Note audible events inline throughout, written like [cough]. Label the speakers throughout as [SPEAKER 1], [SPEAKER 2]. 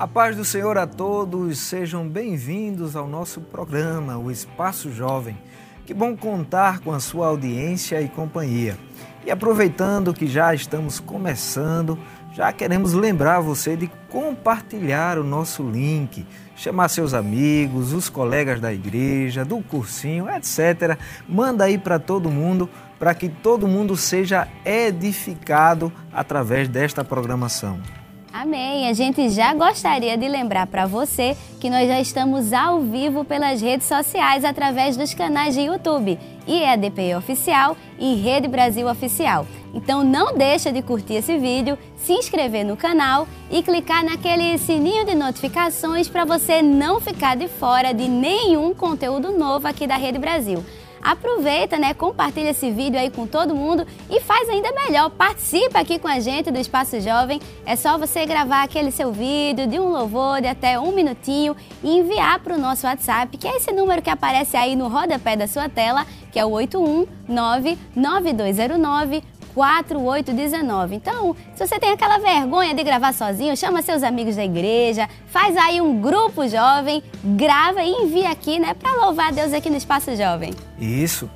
[SPEAKER 1] A paz do Senhor a todos, sejam bem-vindos ao nosso programa, o Espaço Jovem. Que bom contar com a sua audiência e companhia. E aproveitando que já estamos começando, já queremos lembrar você de compartilhar o nosso link, chamar seus amigos, os colegas da igreja, do cursinho, etc. Manda aí para todo mundo, para que todo mundo seja edificado através desta programação.
[SPEAKER 2] Amém. A gente já gostaria de lembrar para você que nós já estamos ao vivo pelas redes sociais através dos canais de YouTube IEDP Oficial e Rede Brasil Oficial. Então não deixa de curtir esse vídeo, se inscrever no canal e clicar naquele sininho de notificações para você não ficar de fora de nenhum conteúdo novo aqui da Rede Brasil aproveita, né? Compartilha esse vídeo aí com todo mundo e faz ainda melhor. Participa aqui com a gente do Espaço Jovem. É só você gravar aquele seu vídeo de um louvor de até um minutinho e enviar para o nosso WhatsApp, que é esse número que aparece aí no rodapé da sua tela, que é o 819 9209 4819. Então, se você tem aquela vergonha de gravar sozinho, chama seus amigos da igreja, faz aí um grupo jovem, grava e envia aqui, né, para louvar Deus aqui no Espaço Jovem.
[SPEAKER 1] Isso.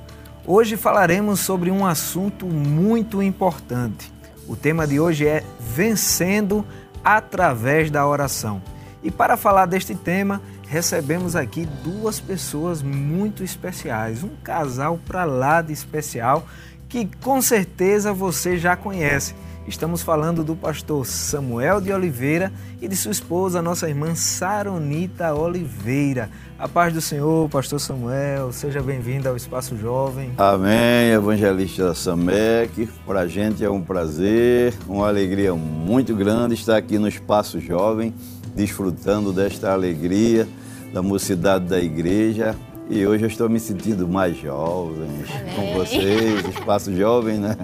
[SPEAKER 1] Hoje falaremos sobre um assunto muito importante. O tema de hoje é vencendo através da oração. E para falar deste tema, recebemos aqui duas pessoas muito especiais, um casal para lá de especial que com certeza você já conhece. Estamos falando do pastor Samuel de Oliveira e de sua esposa, nossa irmã Saronita Oliveira. A paz do Senhor, pastor Samuel, seja bem-vindo ao Espaço Jovem.
[SPEAKER 3] Amém, evangelista Samek. Para a gente é um prazer, uma alegria muito grande estar aqui no Espaço Jovem, desfrutando desta alegria da mocidade da igreja, e hoje eu estou me sentindo mais jovem Amém. com vocês, espaço jovem, né?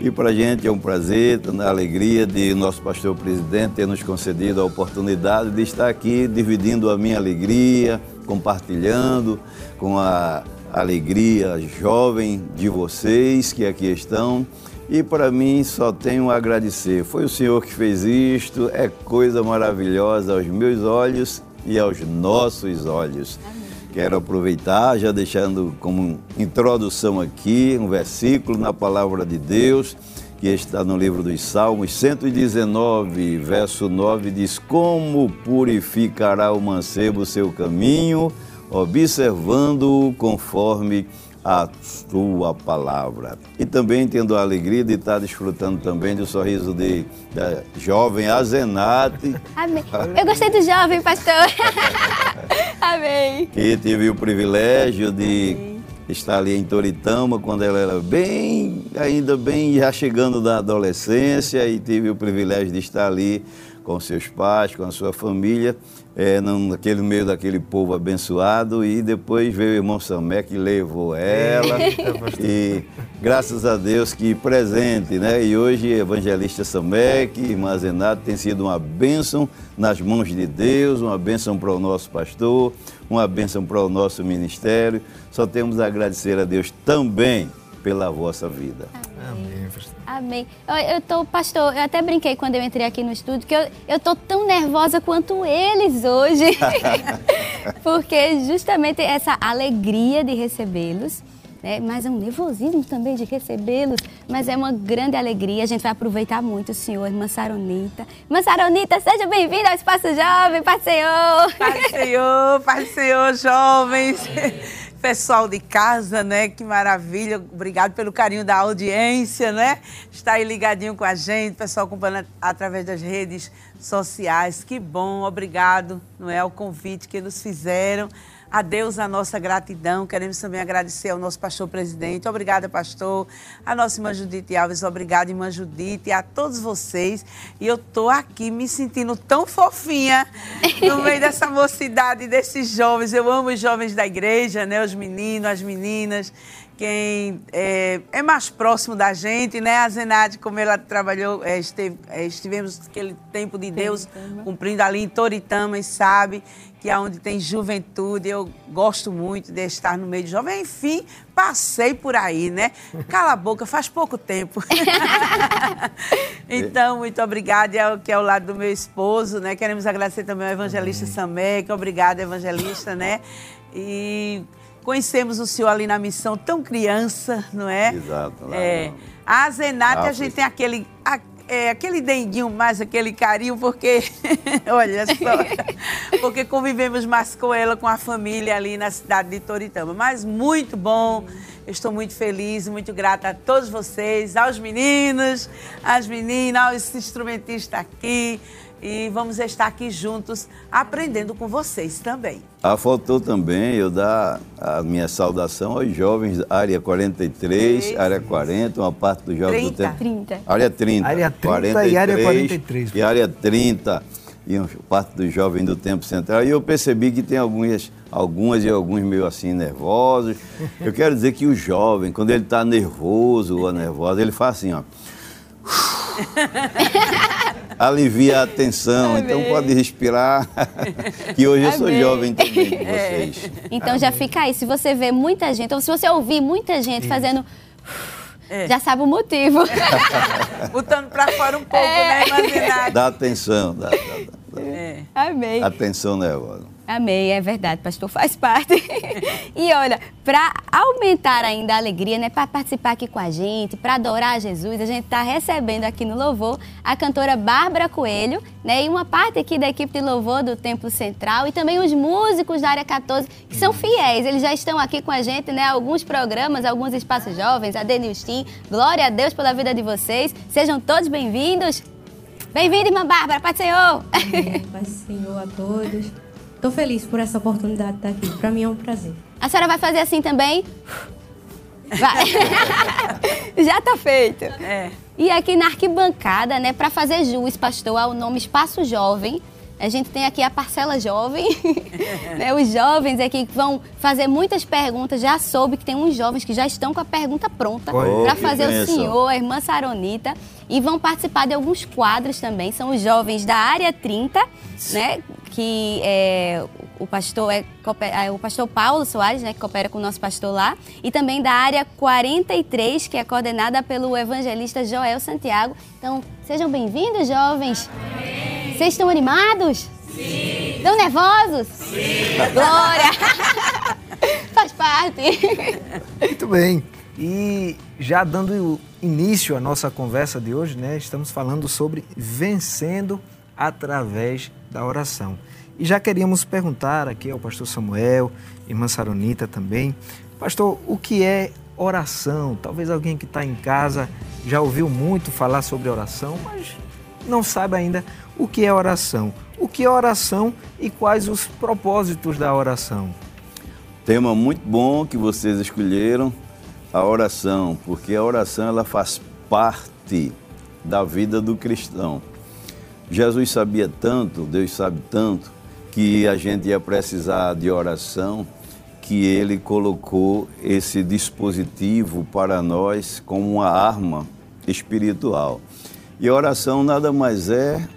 [SPEAKER 3] E para a gente é um prazer, uma alegria de nosso pastor presidente ter nos concedido a oportunidade de estar aqui dividindo a minha alegria, compartilhando com a alegria jovem de vocês que aqui estão. E para mim só tenho a agradecer. Foi o Senhor que fez isto, é coisa maravilhosa aos meus olhos e aos nossos olhos. Amém. Quero aproveitar, já deixando como introdução aqui, um versículo na palavra de Deus, que está no livro dos Salmos, 119, verso 9, diz: Como purificará o mancebo seu caminho, observando-o conforme a tua palavra. E também tendo a alegria de estar desfrutando também do sorriso de, da jovem Azenate.
[SPEAKER 2] Amém. Eu gostei do jovem, pastor. [laughs] Amém.
[SPEAKER 3] Que tive o privilégio de Amém. estar ali em Toritama quando ela era bem, ainda bem, já chegando da adolescência e tive o privilégio de estar ali com seus pais, com a sua família é, naquele meio daquele povo abençoado e depois veio o irmão Samé que levou ela e graças a Deus que presente, né? E hoje evangelista Samek, irmã Zenato, tem sido uma bênção nas mãos de Deus, uma bênção para o nosso pastor, uma bênção para o nosso ministério. Só temos a agradecer a Deus também pela vossa vida.
[SPEAKER 2] Amém. Amém. Eu, eu tô, pastor, eu até brinquei quando eu entrei aqui no estúdio que eu, eu tô tão nervosa quanto eles hoje. [laughs] Porque justamente essa alegria de recebê-los, né? mas é um nervosismo também de recebê-los, mas é uma grande alegria. A gente vai aproveitar muito o senhor, irmã Saronita. Irmã Saronita, seja bem-vinda ao Espaço Jovem, Pai Senhor.
[SPEAKER 4] Pai Senhor, Pai Senhor, jovens. [laughs] Pessoal de casa, né? Que maravilha. Obrigado pelo carinho da audiência, né? Está aí ligadinho com a gente, pessoal acompanhando através das redes sociais. Que bom, obrigado, não é? O convite que nos fizeram. A Deus a nossa gratidão. Queremos também agradecer ao nosso pastor presidente. Obrigada, pastor. A nossa irmã Judite Alves, obrigada, irmã Judite. A todos vocês. E eu tô aqui me sentindo tão fofinha no meio [laughs] dessa mocidade, desses jovens. Eu amo os jovens da igreja, né? Os meninos, as meninas quem é, é, mais próximo da gente, né? A Zenade, como ela trabalhou, é, esteve, é, estivemos aquele tempo de Deus cumprindo ali em Toritama e sabe que é onde tem juventude, eu gosto muito de estar no meio de jovem. Enfim, passei por aí, né? Cala a boca, faz pouco tempo. [laughs] então, muito obrigada, é o que é o lado do meu esposo, né? Queremos agradecer também ao evangelista Samé, que obrigada, evangelista, né? E Conhecemos o senhor ali na missão tão criança, não é?
[SPEAKER 3] Exato. Lá,
[SPEAKER 4] é. A Zenate, a gente tem aquele, a, é, aquele denguinho mais, aquele carinho, porque, [laughs] olha só, [laughs] porque convivemos mais com ela, com a família ali na cidade de Toritama. Mas muito bom, estou muito feliz, muito grata a todos vocês, aos meninos, às meninas, aos instrumentistas aqui, e vamos estar aqui juntos aprendendo com vocês também.
[SPEAKER 3] Ah, faltou também eu dar a minha saudação aos jovens da área 43, Três. área 40, uma parte dos jovens 30. do tempo.
[SPEAKER 2] 30.
[SPEAKER 3] Área 30.
[SPEAKER 1] Área 30 43, e área 43.
[SPEAKER 3] E área 30 e uma parte dos jovens do tempo central. E eu percebi que tem algumas, algumas e alguns meio assim nervosos. [laughs] Eu quero dizer que o jovem, quando ele está nervoso ou nervosa, ele faz assim, ó. [laughs] alivia a tensão. Amém. Então pode respirar, [laughs] que hoje eu sou Amém. jovem também com [laughs] vocês.
[SPEAKER 2] Então Amém. já fica aí. Se você vê muita gente, ou se você ouvir muita gente fazendo. É. Já sabe o motivo. [laughs]
[SPEAKER 4] Botando para fora um pouco, é. né, Imaginado?
[SPEAKER 3] Dá atenção, dá, dá, dá.
[SPEAKER 2] É. Amém.
[SPEAKER 3] Atenção nervosa.
[SPEAKER 2] Amei, é verdade, pastor, faz parte. [laughs] e olha, para aumentar ainda a alegria, né, para participar aqui com a gente, para adorar Jesus, a gente está recebendo aqui no Louvor a cantora Bárbara Coelho, né, e uma parte aqui da equipe de Louvor do Templo Central e também os músicos da área 14, que são fiéis, eles já estão aqui com a gente, né, alguns programas, alguns espaços jovens, a Denilstin, glória a Deus pela vida de vocês, sejam todos bem-vindos. Bem-vinda, irmã Bárbara, Pai Senhor.
[SPEAKER 5] Amém, Pai Senhor a todos. Estou feliz por essa oportunidade de estar aqui. Para mim é um prazer.
[SPEAKER 2] A senhora vai fazer assim também? Vai. [laughs] Já está feito. É. E aqui na arquibancada, né, para fazer jus, pastor, ao nome Espaço Jovem, a gente tem aqui a parcela jovem, [laughs] né? os jovens aqui que vão fazer muitas perguntas. Já soube que tem uns jovens que já estão com a pergunta pronta para fazer o senhor, a irmã Saronita, e vão participar de alguns quadros também. São os jovens da área 30, né? Que é, o pastor é, é o pastor Paulo Soares, né, que coopera com o nosso pastor lá, e também da área 43, que é coordenada pelo evangelista Joel Santiago. Então, sejam bem-vindos, jovens. Amém. Vocês estão animados? Sim. Estão nervosos? Sim. Glória! [laughs] Faz parte.
[SPEAKER 1] Muito bem. E já dando início à nossa conversa de hoje, né, estamos falando sobre vencendo através da oração. E já queríamos perguntar aqui ao pastor Samuel, irmã Saronita também, pastor, o que é oração? Talvez alguém que está em casa já ouviu muito falar sobre oração, mas não sabe ainda o que é oração, o que é oração e quais os propósitos da oração.
[SPEAKER 3] Tema muito bom que vocês escolheram, a oração, porque a oração ela faz parte da vida do cristão. Jesus sabia tanto, Deus sabe tanto, que a gente ia precisar de oração, que ele colocou esse dispositivo para nós como uma arma espiritual. E a oração nada mais é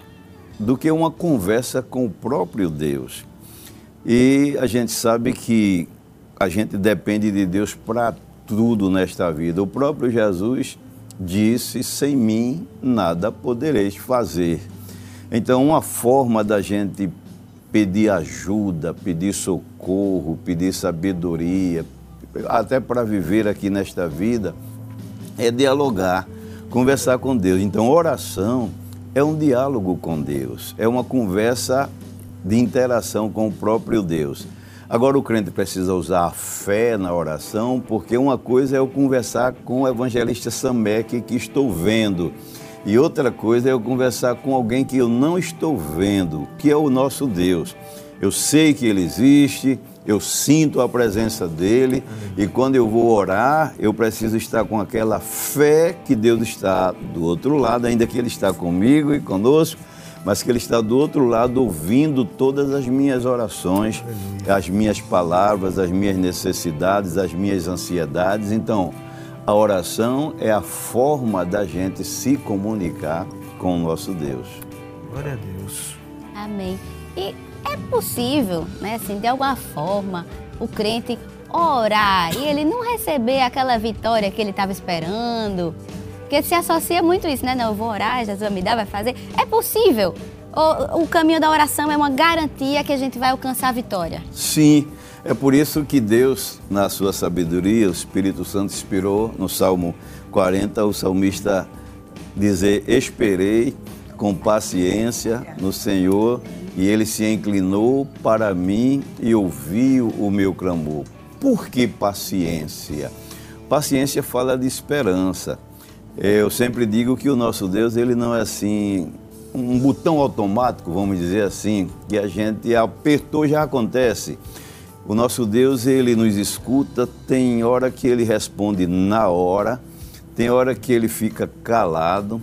[SPEAKER 3] do que uma conversa com o próprio Deus. E a gente sabe que a gente depende de Deus para tudo nesta vida. O próprio Jesus disse: sem mim nada podereis fazer. Então, uma forma da gente pedir ajuda, pedir socorro, pedir sabedoria, até para viver aqui nesta vida, é dialogar conversar com Deus. Então, oração é um diálogo com Deus, é uma conversa de interação com o próprio Deus. Agora, o crente precisa usar a fé na oração, porque uma coisa é eu conversar com o evangelista Samek, que estou vendo, e outra coisa é eu conversar com alguém que eu não estou vendo, que é o nosso Deus. Eu sei que ele existe, eu sinto a presença dele e quando eu vou orar, eu preciso estar com aquela fé que Deus está do outro lado, ainda que ele está comigo e conosco, mas que Ele está do outro lado ouvindo todas as minhas orações, as minhas palavras, as minhas necessidades, as minhas ansiedades. Então, a oração é a forma da gente se comunicar com o nosso Deus.
[SPEAKER 1] Glória a Deus.
[SPEAKER 2] Amém. E é possível, né, assim, de alguma forma, o crente orar e ele não receber aquela vitória que ele estava esperando? Porque se associa muito isso, né? Não, eu vou orar, Jesus vai me dar, vai fazer. É possível. O, o caminho da oração é uma garantia que a gente vai alcançar a vitória.
[SPEAKER 3] Sim, é por isso que Deus, na sua sabedoria, o Espírito Santo inspirou no Salmo 40 o salmista dizer: Esperei com paciência no Senhor e ele se inclinou para mim e ouviu o meu clamor. Por que paciência? Paciência fala de esperança. Eu sempre digo que o nosso Deus, ele não é assim, um botão automático, vamos dizer assim, que a gente apertou já acontece. O nosso Deus, ele nos escuta, tem hora que ele responde na hora, tem hora que ele fica calado,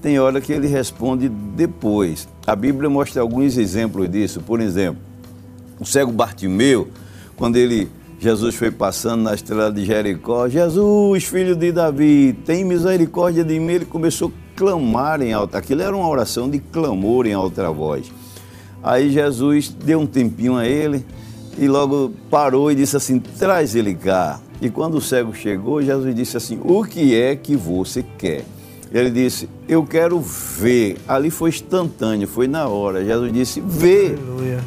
[SPEAKER 3] tem hora que ele responde depois. A Bíblia mostra alguns exemplos disso. Por exemplo, o cego Bartimeu, quando ele Jesus foi passando na estrela de Jericó, Jesus, filho de Davi, tem misericórdia de mim. Ele começou a clamar em alta. Aquilo era uma oração de clamor em alta voz. Aí Jesus deu um tempinho a ele e logo parou e disse assim: traz ele cá. E quando o cego chegou, Jesus disse assim: o que é que você quer? Ele disse: Eu quero ver. Ali foi instantâneo, foi na hora. Jesus disse: Vê,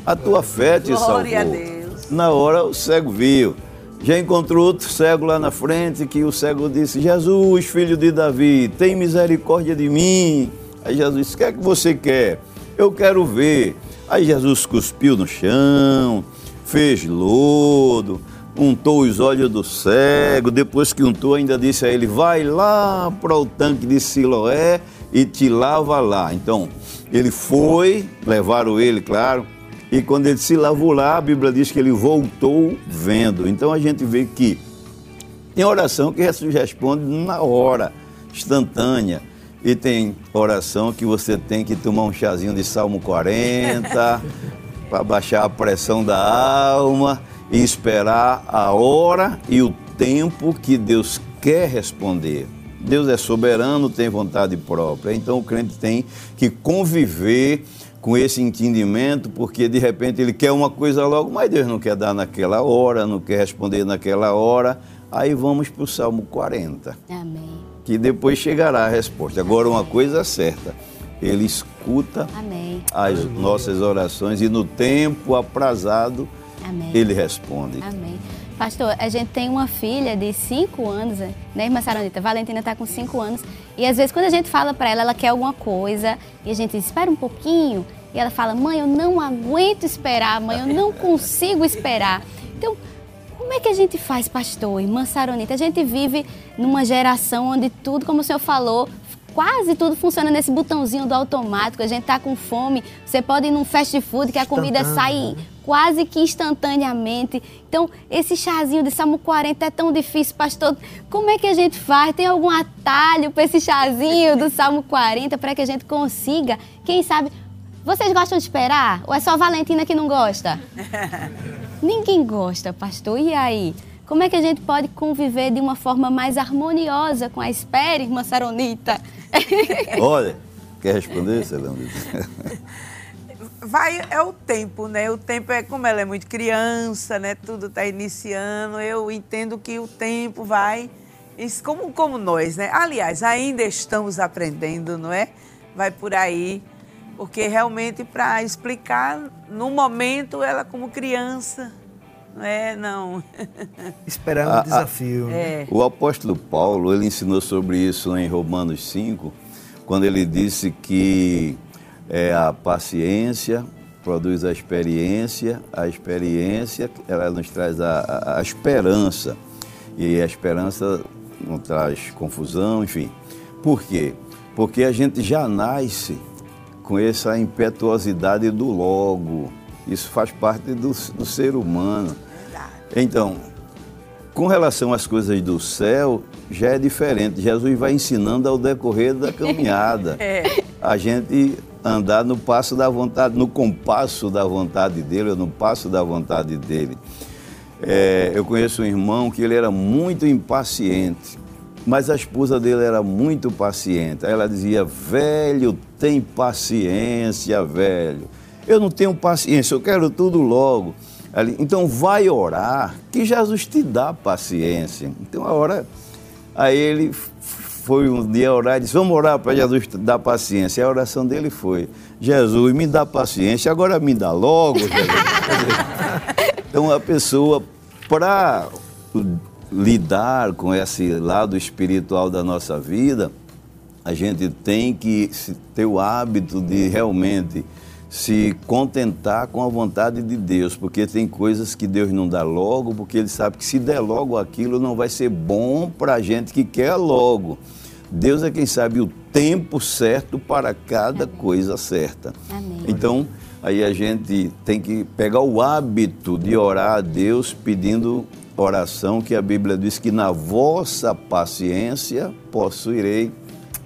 [SPEAKER 3] a tua fé te
[SPEAKER 4] Glória
[SPEAKER 3] salvou.
[SPEAKER 4] a Deus.
[SPEAKER 3] Na hora o cego viu. Já encontrou outro cego lá na frente que o cego disse: Jesus, filho de Davi, tem misericórdia de mim. Aí Jesus disse: O que é que você quer? Eu quero ver. Aí Jesus cuspiu no chão, fez lodo, untou os olhos do cego. Depois que untou, ainda disse a ele: Vai lá para o tanque de Siloé e te lava lá. Então, ele foi, levaram ele, claro, e quando ele se lavou lá, a Bíblia diz que ele voltou vendo. Então a gente vê que tem oração que Jesus responde na hora, instantânea. E tem oração que você tem que tomar um chazinho de Salmo 40 [laughs] para baixar a pressão da alma e esperar a hora e o tempo que Deus quer responder. Deus é soberano, tem vontade própria. Então o crente tem que conviver com esse entendimento, porque de repente ele quer uma coisa logo, mas Deus não quer dar naquela hora, não quer responder naquela hora. Aí vamos para o Salmo 40,
[SPEAKER 2] Amém.
[SPEAKER 3] que depois chegará a resposta. Agora, uma coisa certa: ele escuta
[SPEAKER 2] Amém.
[SPEAKER 3] as nossas orações e no tempo aprazado
[SPEAKER 2] Amém.
[SPEAKER 3] ele responde.
[SPEAKER 2] Amém. Pastor, a gente tem uma filha de 5 anos, né, irmã Saronita? Valentina está com 5 anos. E às vezes, quando a gente fala para ela, ela quer alguma coisa, e a gente diz, espera um pouquinho. E ela fala, mãe, eu não aguento esperar, mãe, eu não consigo esperar. Então, como é que a gente faz, pastor, irmã Saronita? A gente vive numa geração onde tudo, como o senhor falou, quase tudo funciona nesse botãozinho do automático. A gente tá com fome, você pode ir num fast food que a comida sai quase que instantaneamente. Então, esse chazinho de Salmo 40 é tão difícil, pastor. Como é que a gente faz? Tem algum atalho para esse chazinho do Salmo 40 para que a gente consiga, quem sabe, vocês gostam de esperar? Ou é só a Valentina que não gosta? [laughs] Ninguém gosta, pastor. E aí? Como é que a gente pode conviver de uma forma mais harmoniosa com a espera, irmã Saronita? [laughs]
[SPEAKER 3] Olha, quer responder, Celando?
[SPEAKER 4] Vai, é o tempo, né? O tempo é como ela é muito criança, né? Tudo está iniciando. Eu entendo que o tempo vai, isso como, como nós, né? Aliás, ainda estamos aprendendo, não é? Vai por aí, porque realmente para explicar, no momento, ela como criança, é? Não. [laughs]
[SPEAKER 1] Esperando
[SPEAKER 3] Ah,
[SPEAKER 1] o desafio.
[SPEAKER 4] É.
[SPEAKER 3] O apóstolo Paulo, ele ensinou sobre isso em Romanos 5, quando ele disse que é, a paciência produz a experiência, a experiência ela nos traz a, a- a esperança, e a esperança não traz confusão, enfim. Por quê? Porque a gente já nasce com essa impetuosidade do logo, isso faz parte do, do ser humano. Então, com relação às coisas do céu, já é diferente. Jesus vai ensinando ao decorrer da caminhada. [laughs]
[SPEAKER 4] É.
[SPEAKER 3] A gente andar no passo da vontade, no compasso da vontade dele, ou no passo da vontade dele. É, eu conheço um irmão que ele era muito impaciente, mas a esposa dele era muito paciente. Aí ela dizia: velho, tem paciência, velho. Eu não tenho paciência, eu quero tudo logo. Então vai orar, que Jesus te dá paciência. Então a hora. Aí ele foi um dia orar e disse: Vamos orar para Jesus dar paciência. E a oração dele foi: Jesus, me dá paciência, agora me dá logo. [laughs] então a pessoa, para lidar com esse lado espiritual da nossa vida, a gente tem que ter o hábito de realmente se contentar com a vontade de Deus, porque tem coisas que Deus não dá logo, porque Ele sabe que se der logo aquilo não vai ser bom para a gente que quer logo. Deus é quem sabe o tempo certo para cada Amém. coisa certa. Amém. Então, aí a gente tem que pegar o hábito de orar a Deus pedindo oração, que a Bíblia diz que na vossa paciência possuirei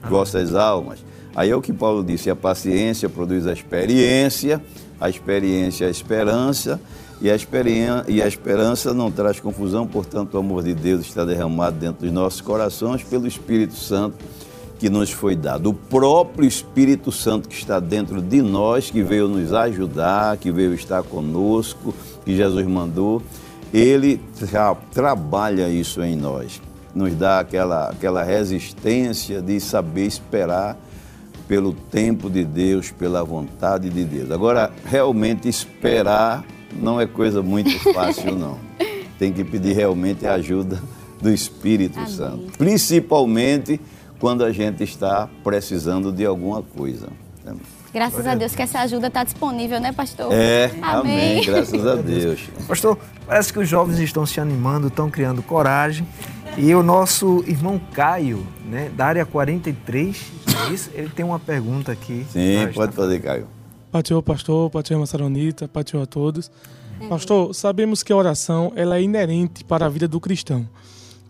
[SPEAKER 3] vossas almas. Aí é o que Paulo disse: a paciência produz a experiência, a experiência é a esperança, e a, e a esperança não traz confusão, portanto, o amor de Deus está derramado dentro dos nossos corações pelo Espírito Santo que nos foi dado. O próprio Espírito Santo que está dentro de nós, que veio nos ajudar, que veio estar conosco, que Jesus mandou, ele tra trabalha isso em nós. Nos dá aquela, aquela resistência de saber esperar pelo tempo de Deus, pela vontade de Deus. Agora, realmente esperar não é coisa muito [laughs] fácil, não. Tem que pedir realmente a ajuda do Espírito Amém. Santo. Principalmente quando a gente está precisando de alguma coisa.
[SPEAKER 2] Graças a Deus que essa ajuda está disponível, né, pastor?
[SPEAKER 3] É, amém. amém. Graças a [laughs] Deus.
[SPEAKER 1] Pastor, parece que os jovens estão se animando, estão criando coragem. E o nosso irmão Caio, né, da área 43, é isso? ele tem uma pergunta aqui.
[SPEAKER 3] Sim, pode fazer, Caio.
[SPEAKER 6] Patio, pastor, patio, irmã Saronita, patio a todos. Pastor, sabemos que a oração ela é inerente para a vida do cristão.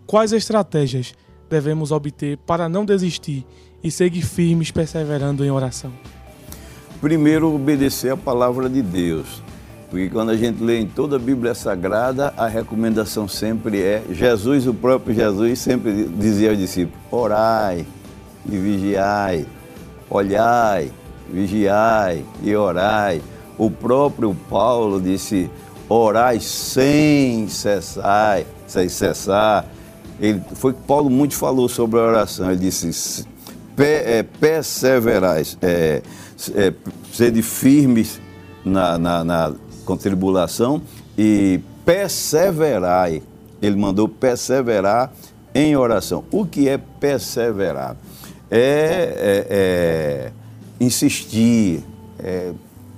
[SPEAKER 6] Quais estratégias devemos obter para não desistir e seguir firmes perseverando em oração?
[SPEAKER 3] Primeiro, obedecer a palavra de Deus. Porque quando a gente lê em toda a Bíblia Sagrada, a recomendação sempre é: Jesus, o próprio Jesus, sempre dizia aos discípulos: orai e vigiai, olhai, vigiai e orai. O próprio Paulo disse: orai sem cessar, sem cessar. Ele, foi que Paulo muito falou sobre a oração. Ele disse: é, perseverais, é, é, sede firmes na, na, na com tribulação e perseverai. Ele mandou perseverar em oração. O que é perseverar? É, é, é insistir, é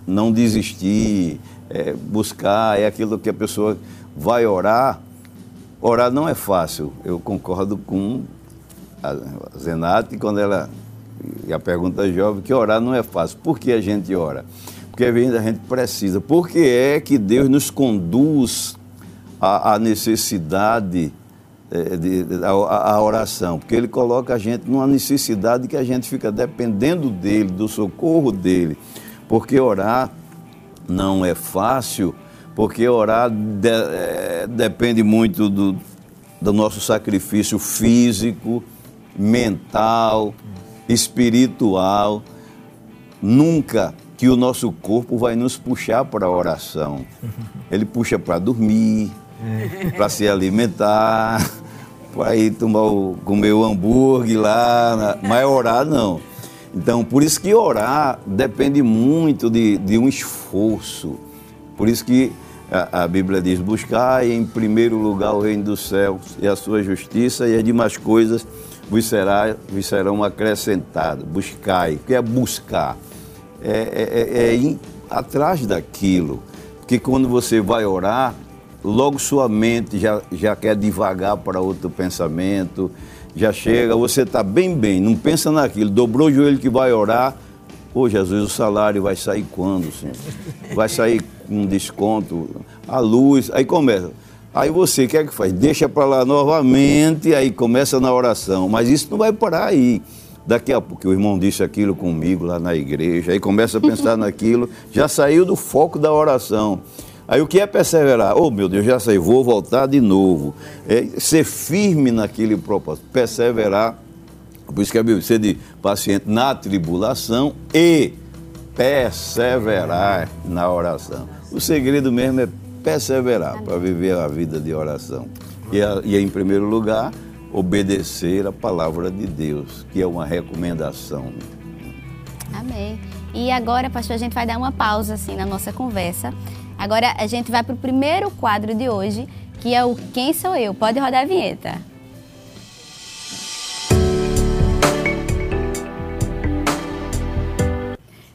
[SPEAKER 3] não desistir, é buscar, é aquilo que a pessoa vai orar. Orar não é fácil. Eu concordo com a Zenate quando ela. E a pergunta jovem, que orar não é fácil. Por que a gente ora? porque a gente precisa. Por que é que Deus nos conduz à, necessidade de, de, à, oração? Porque Ele coloca a gente numa necessidade que a gente fica dependendo dEle, do socorro dEle. Porque orar não é fácil, porque orar de, é, depende muito do, do nosso sacrifício físico, mental, espiritual. Nunca que o nosso corpo vai nos puxar para a oração. Ele puxa para dormir, é. para se alimentar, [laughs] para ir tomar o, comer o hambúrguer lá, mas orar não. Então, por isso que orar depende muito de, de um esforço. Por isso que a, a Bíblia diz: buscar em primeiro lugar o reino dos céus e a sua justiça, e as demais coisas vos, será, vos serão acrescentadas. Buscai, o que é buscar? é, é, é, é ir atrás daquilo. Porque quando você vai orar, logo sua mente já, já quer devagar para outro pensamento, já chega, você está bem, bem, não pensa naquilo, dobrou o joelho que vai orar, ô Jesus, o salário vai sair quando, Senhor? [laughs] Vai sair com desconto, a luz, aí começa. Aí você, o que é que faz? Deixa para lá novamente, aí começa na oração, mas isso não vai parar aí. Daqui a pouco o irmão disse aquilo comigo lá na igreja, aí começa a pensar [laughs] naquilo, já saiu do foco da oração. Aí o que é perseverar? Oh meu Deus, já sei, vou voltar de novo. É ser firme naquele propósito, perseverar. Por isso que a Bíblia diz de paciente na tribulação e perseverar na oração. O segredo mesmo é perseverar para viver a vida de oração. E, e, em primeiro lugar, obedecer a palavra de Deus, que é uma recomendação.
[SPEAKER 2] Amém. E agora, pastor, a gente vai dar uma pausa assim na nossa conversa. Agora a gente vai para o primeiro quadro de hoje, que é o Quem Sou Eu? Pode rodar a vinheta.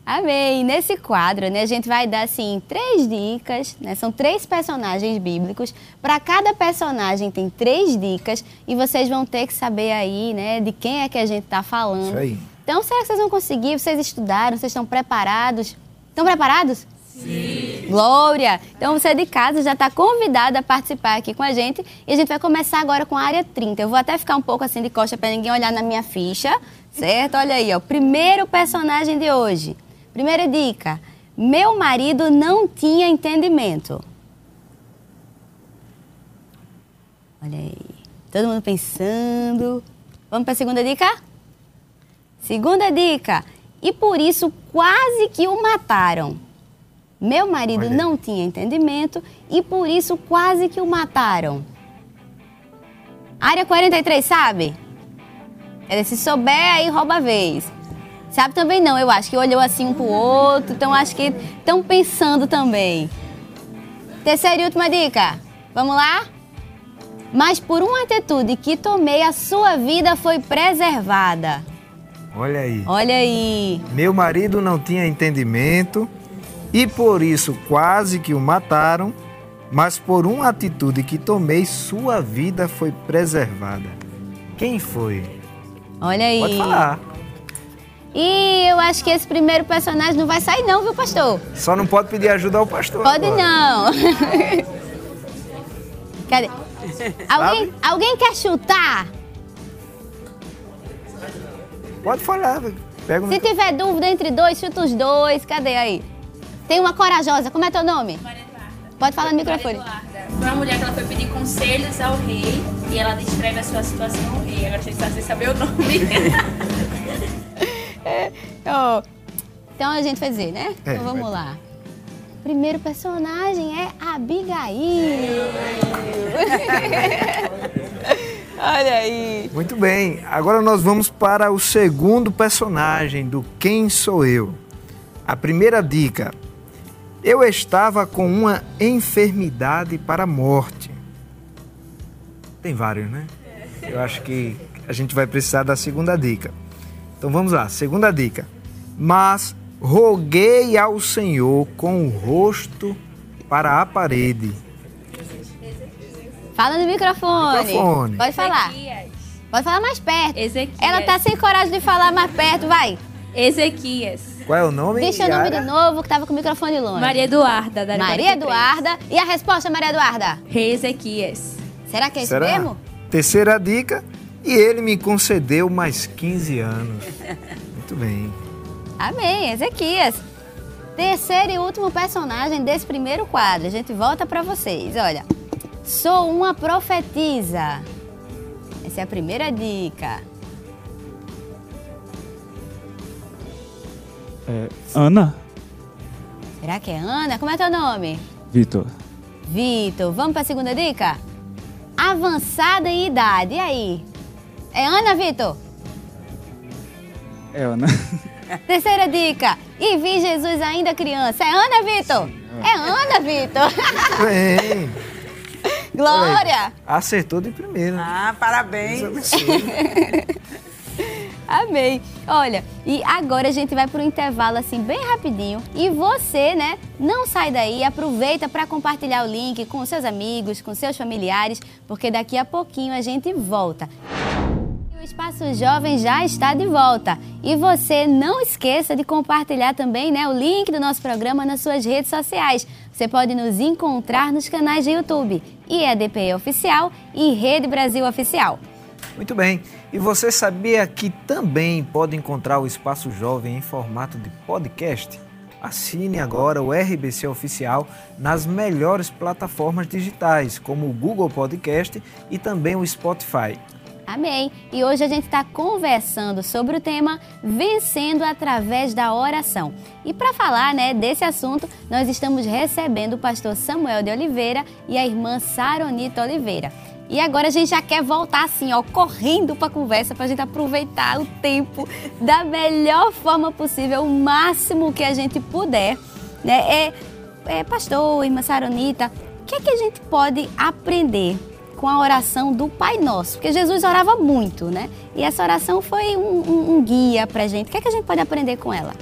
[SPEAKER 2] Amém! Nesse quadro, né, a gente vai dar assim três dicas, né? São três personagens bíblicos. Para cada personagem tem três dicas e vocês vão ter que saber aí, né, de quem é que a gente está falando. Isso aí. Então, será que vocês vão conseguir? Vocês estudaram? Vocês estão preparados? Estão preparados? Sim. Glória! Então você de casa já está convidado a participar aqui com a gente e a gente vai começar agora com a área 30. Eu vou até ficar um pouco assim de costa para ninguém olhar na minha ficha, certo? Olha aí, ó, primeiro personagem de hoje. Primeira dica: meu marido não tinha entendimento. Olha aí. Todo mundo pensando. Vamos para a segunda dica? Segunda dica. E por isso quase que o mataram. Meu marido não tinha entendimento e por isso quase que o mataram. Área 43, sabe? Ele se souber, aí rouba a vez. Sabe também não, eu acho que olhou assim um pro outro, então acho que estão pensando também. Terceira e última dica. Vamos lá? Mas por uma atitude que tomei, a sua vida foi preservada.
[SPEAKER 1] Olha aí.
[SPEAKER 2] Olha aí.
[SPEAKER 1] Meu marido não tinha entendimento e por isso quase que o mataram, mas por uma atitude que tomei, sua vida foi preservada. Quem foi?
[SPEAKER 2] Olha aí.
[SPEAKER 1] Pode falar.
[SPEAKER 2] E eu acho que esse primeiro personagem não vai sair não, viu, pastor?
[SPEAKER 1] Só não pode pedir ajuda ao pastor.
[SPEAKER 2] Pode
[SPEAKER 1] agora.
[SPEAKER 2] não. [laughs] Cadê? Alguém, alguém quer chutar?
[SPEAKER 1] Pode falar. Pega
[SPEAKER 2] um... Se tiver dúvida entre dois, chuta os dois. Cadê aí? Tem uma corajosa. Como é teu nome? Maria Eduarda. Pode falar no microfone.
[SPEAKER 7] Eduarda. Foi uma mulher que ela foi pedir conselhos ao rei e ela descreve a sua situação ao rei. Agora gente precisa saber o nome. [laughs]
[SPEAKER 2] oh. Então a gente vai dizer, né? É, então vamos lá. O primeiro personagem é Abigail. [laughs] Olha aí.
[SPEAKER 1] Muito bem. Agora nós vamos para o segundo personagem do Quem Sou Eu. A primeira dica. Eu estava com uma enfermidade para a morte. Tem vários, né? Eu acho que a gente vai precisar da segunda dica. Então vamos lá, segunda dica. Mas roguei ao Senhor com o rosto para a parede.
[SPEAKER 2] Fala no microfone. microfone. Pode falar. Ezequias. Pode falar mais perto.
[SPEAKER 7] Ezequias.
[SPEAKER 2] Ela tá sem coragem de falar mais perto, vai.
[SPEAKER 7] Ezequias.
[SPEAKER 1] Qual é o nome?
[SPEAKER 2] Deixa o nome de novo, que tava com o microfone longe.
[SPEAKER 7] Maria Eduarda, da
[SPEAKER 2] Maria Eduarda. E a resposta, Maria Eduarda?
[SPEAKER 7] Rei Ezequias.
[SPEAKER 2] Será que é isso
[SPEAKER 1] Será?
[SPEAKER 2] mesmo?
[SPEAKER 1] Terceira dica. E ele me concedeu mais 15 anos. Muito bem.
[SPEAKER 2] Amém, Ezequias. Terceiro e último personagem desse primeiro quadro. A gente volta para vocês. Olha, sou uma profetisa. Essa é a primeira dica.
[SPEAKER 8] É, Ana.
[SPEAKER 2] Será que é Ana? Como é teu nome?
[SPEAKER 8] Vitor.
[SPEAKER 2] Vitor. Vamos para a segunda dica? Avançada em idade. E aí? É Ana, Vitor?
[SPEAKER 8] É Ana. [laughs]
[SPEAKER 2] Terceira dica. E vi Jesus ainda criança. É Ana, Vitor? É Ana, Vitor.
[SPEAKER 1] Bem. [laughs]
[SPEAKER 2] Glória.
[SPEAKER 1] Acertou de primeira.
[SPEAKER 4] Ah, parabéns. [laughs]
[SPEAKER 2] Amei. Olha, e agora a gente vai para um intervalo assim bem rapidinho. E você, né, não sai daí, aproveita para compartilhar o link com seus amigos, com seus familiares, porque daqui a pouquinho a gente volta. O Espaço Jovem já está de volta. E você não esqueça de compartilhar também né, o link do nosso programa nas suas redes sociais. Você pode nos encontrar nos canais de YouTube, IEDPE Oficial e Rede Brasil Oficial.
[SPEAKER 1] Muito bem. E você sabia que também pode encontrar o Espaço Jovem em formato de podcast? Assine agora o RBC Oficial nas melhores plataformas digitais, como o Google Podcast e também o Spotify.
[SPEAKER 2] Amém! E hoje a gente está conversando sobre o tema Vencendo através da oração. E para falar né, desse assunto, nós estamos recebendo o pastor Samuel de Oliveira e a irmã Saronita Oliveira. E agora a gente já quer voltar assim, ó, correndo para a conversa, para a gente aproveitar o tempo da melhor forma possível, o máximo que a gente puder. Né? É, é, pastor, irmã Saronita, o que é que a gente pode aprender com a oração do Pai Nosso? Porque Jesus orava muito, né? E essa oração foi um, um, um guia para a gente. O que é que a gente pode aprender com ela?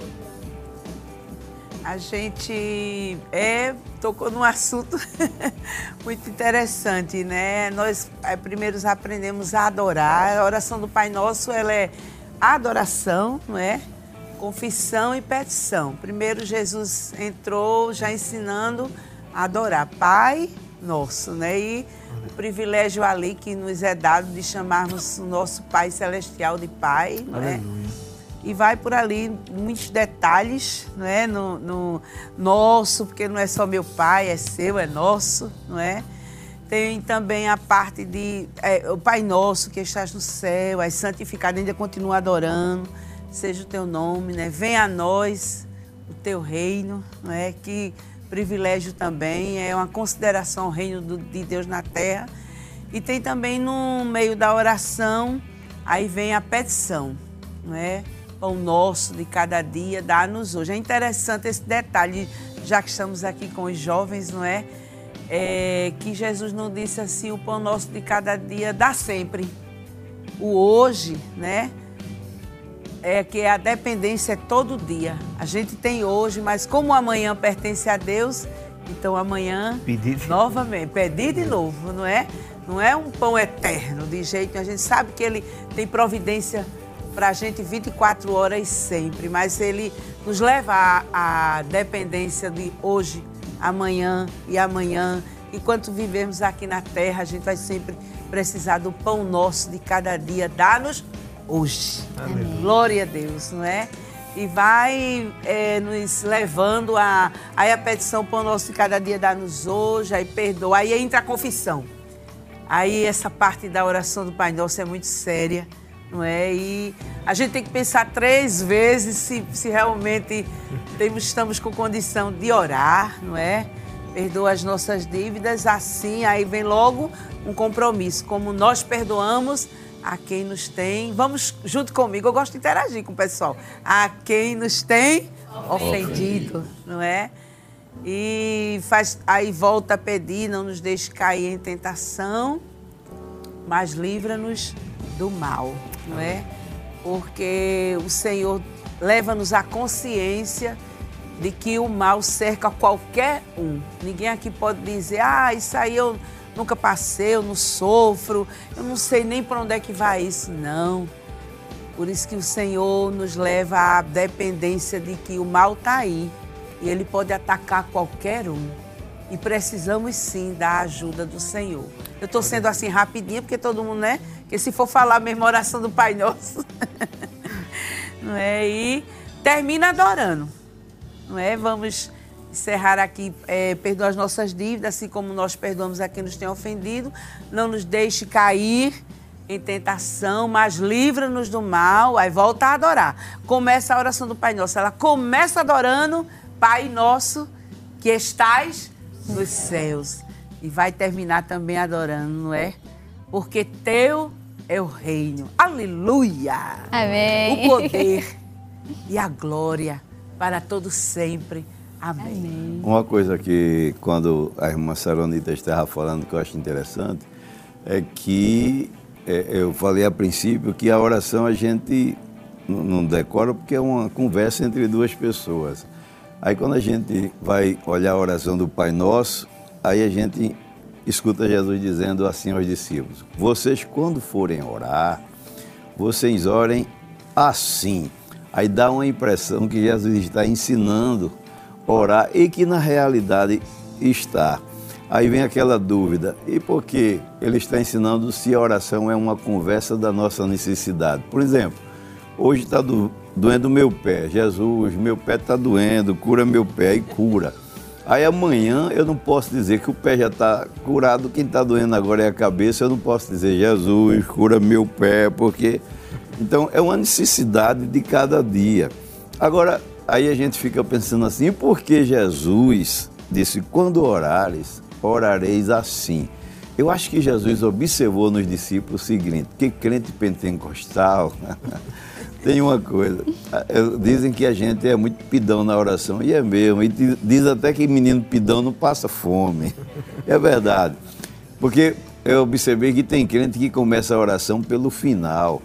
[SPEAKER 4] A gente é, tocou num assunto [laughs] muito interessante, né? Nós é, primeiro aprendemos a adorar. A oração do Pai Nosso ela é adoração, não é? Confissão e petição. Primeiro Jesus entrou já ensinando a adorar Pai Nosso, né? E o privilégio ali que nos é dado de chamarmos o nosso Pai Celestial de Pai, é? Aleluia e vai por ali muitos detalhes, não é? No, no, nosso, porque não é só meu pai, é seu, é nosso, não é? Tem também a parte de é, o Pai Nosso que estás no céu, é santificado, ainda continua adorando, seja o teu nome, né? Venha a nós o teu reino, não é? Que privilégio também, é uma consideração ao reino do, de Deus na terra. E tem também no meio da oração, aí vem a petição, não é? pão nosso de cada dia, dá-nos hoje. É interessante esse detalhe, já que estamos aqui com os jovens, não é? é? Que Jesus não disse assim, o pão nosso de cada dia dá sempre. O hoje, né? É que a dependência é todo dia. A gente tem hoje, mas como amanhã pertence a Deus, então amanhã pedir. novamente, pedir de novo, não é? Não é um pão eterno, de jeito. A gente sabe que ele tem providência para a gente 24 horas sempre, mas ele nos leva à, dependência de hoje, amanhã e amanhã. Enquanto vivemos aqui na terra, a gente vai sempre precisar do pão nosso de cada dia. Dá-nos hoje. Amém. Glória a Deus, não é? E vai é, nos levando a, aí a petição pão nosso de cada dia dá-nos hoje, aí perdoa. Aí entra a confissão. Aí essa parte da oração do Pai Nosso é muito séria não é? E a gente tem que pensar três vezes se, se realmente temos, estamos com condição de orar, não é? Perdoa as nossas dívidas, assim aí vem logo um compromisso, como nós perdoamos a quem nos tem. Vamos junto comigo, eu gosto de interagir com o pessoal. A quem nos tem ofendido, não é? E faz, aí volta a pedir, não nos deixe cair em tentação, mas livra-nos do mal não é? Porque o Senhor leva-nos à consciência de que o mal cerca qualquer um. Ninguém aqui pode dizer, ah, isso aí eu nunca passei, eu não sofro, eu não sei nem para onde é que vai isso. Não. Por isso que o Senhor nos leva à dependência de que o mal está aí e ele pode atacar qualquer um. E precisamos sim da ajuda do Senhor. Eu estou sendo assim rapidinho, porque todo mundo, né? Porque se for falar a oração do Pai Nosso, [laughs] não é? E termina adorando, não é? Vamos encerrar aqui, é, perdoa as nossas dívidas, assim como nós perdoamos a quem nos tem ofendido. Não nos deixe cair em tentação, mas livra-nos do mal. Aí volta a adorar. Começa a oração do Pai Nosso. Ela começa adorando Pai Nosso que estás nos céus. E vai terminar também adorando, não é? Porque teu é o reino. Aleluia!
[SPEAKER 2] Amém.
[SPEAKER 4] O poder e a glória para todos sempre. Amém. Amém.
[SPEAKER 3] Uma coisa que quando a irmã Saronita estava falando que eu acho interessante é que é, eu falei a princípio que a oração a gente não decora porque é uma conversa entre duas pessoas. Aí quando a gente vai olhar a oração do Pai Nosso, aí a gente escuta Jesus dizendo assim aos discípulos: Vocês, quando forem orar, vocês orem assim. Aí dá uma impressão que Jesus está ensinando orar e que na realidade está. Aí vem aquela dúvida, e por que ele está ensinando se a oração é uma conversa da nossa necessidade? Por exemplo, hoje está do, doendo meu pé, Jesus, meu pé está doendo, cura meu pé e cura. Aí amanhã eu não posso dizer que o pé já está curado, quem está doendo agora é a cabeça, eu não posso dizer Jesus, cura meu pé, porque. Então é uma necessidade de cada dia. Agora, aí a gente fica pensando assim, por que Jesus disse, quando orares, orareis assim. Eu acho que Jesus observou nos discípulos o seguinte, que crente pentecostal. [laughs] Tem uma coisa, dizem que a gente é muito pidão na oração, e é mesmo, e diz até que menino pidão não passa fome, [laughs] é verdade, porque eu observei que tem crente que começa a oração pelo final,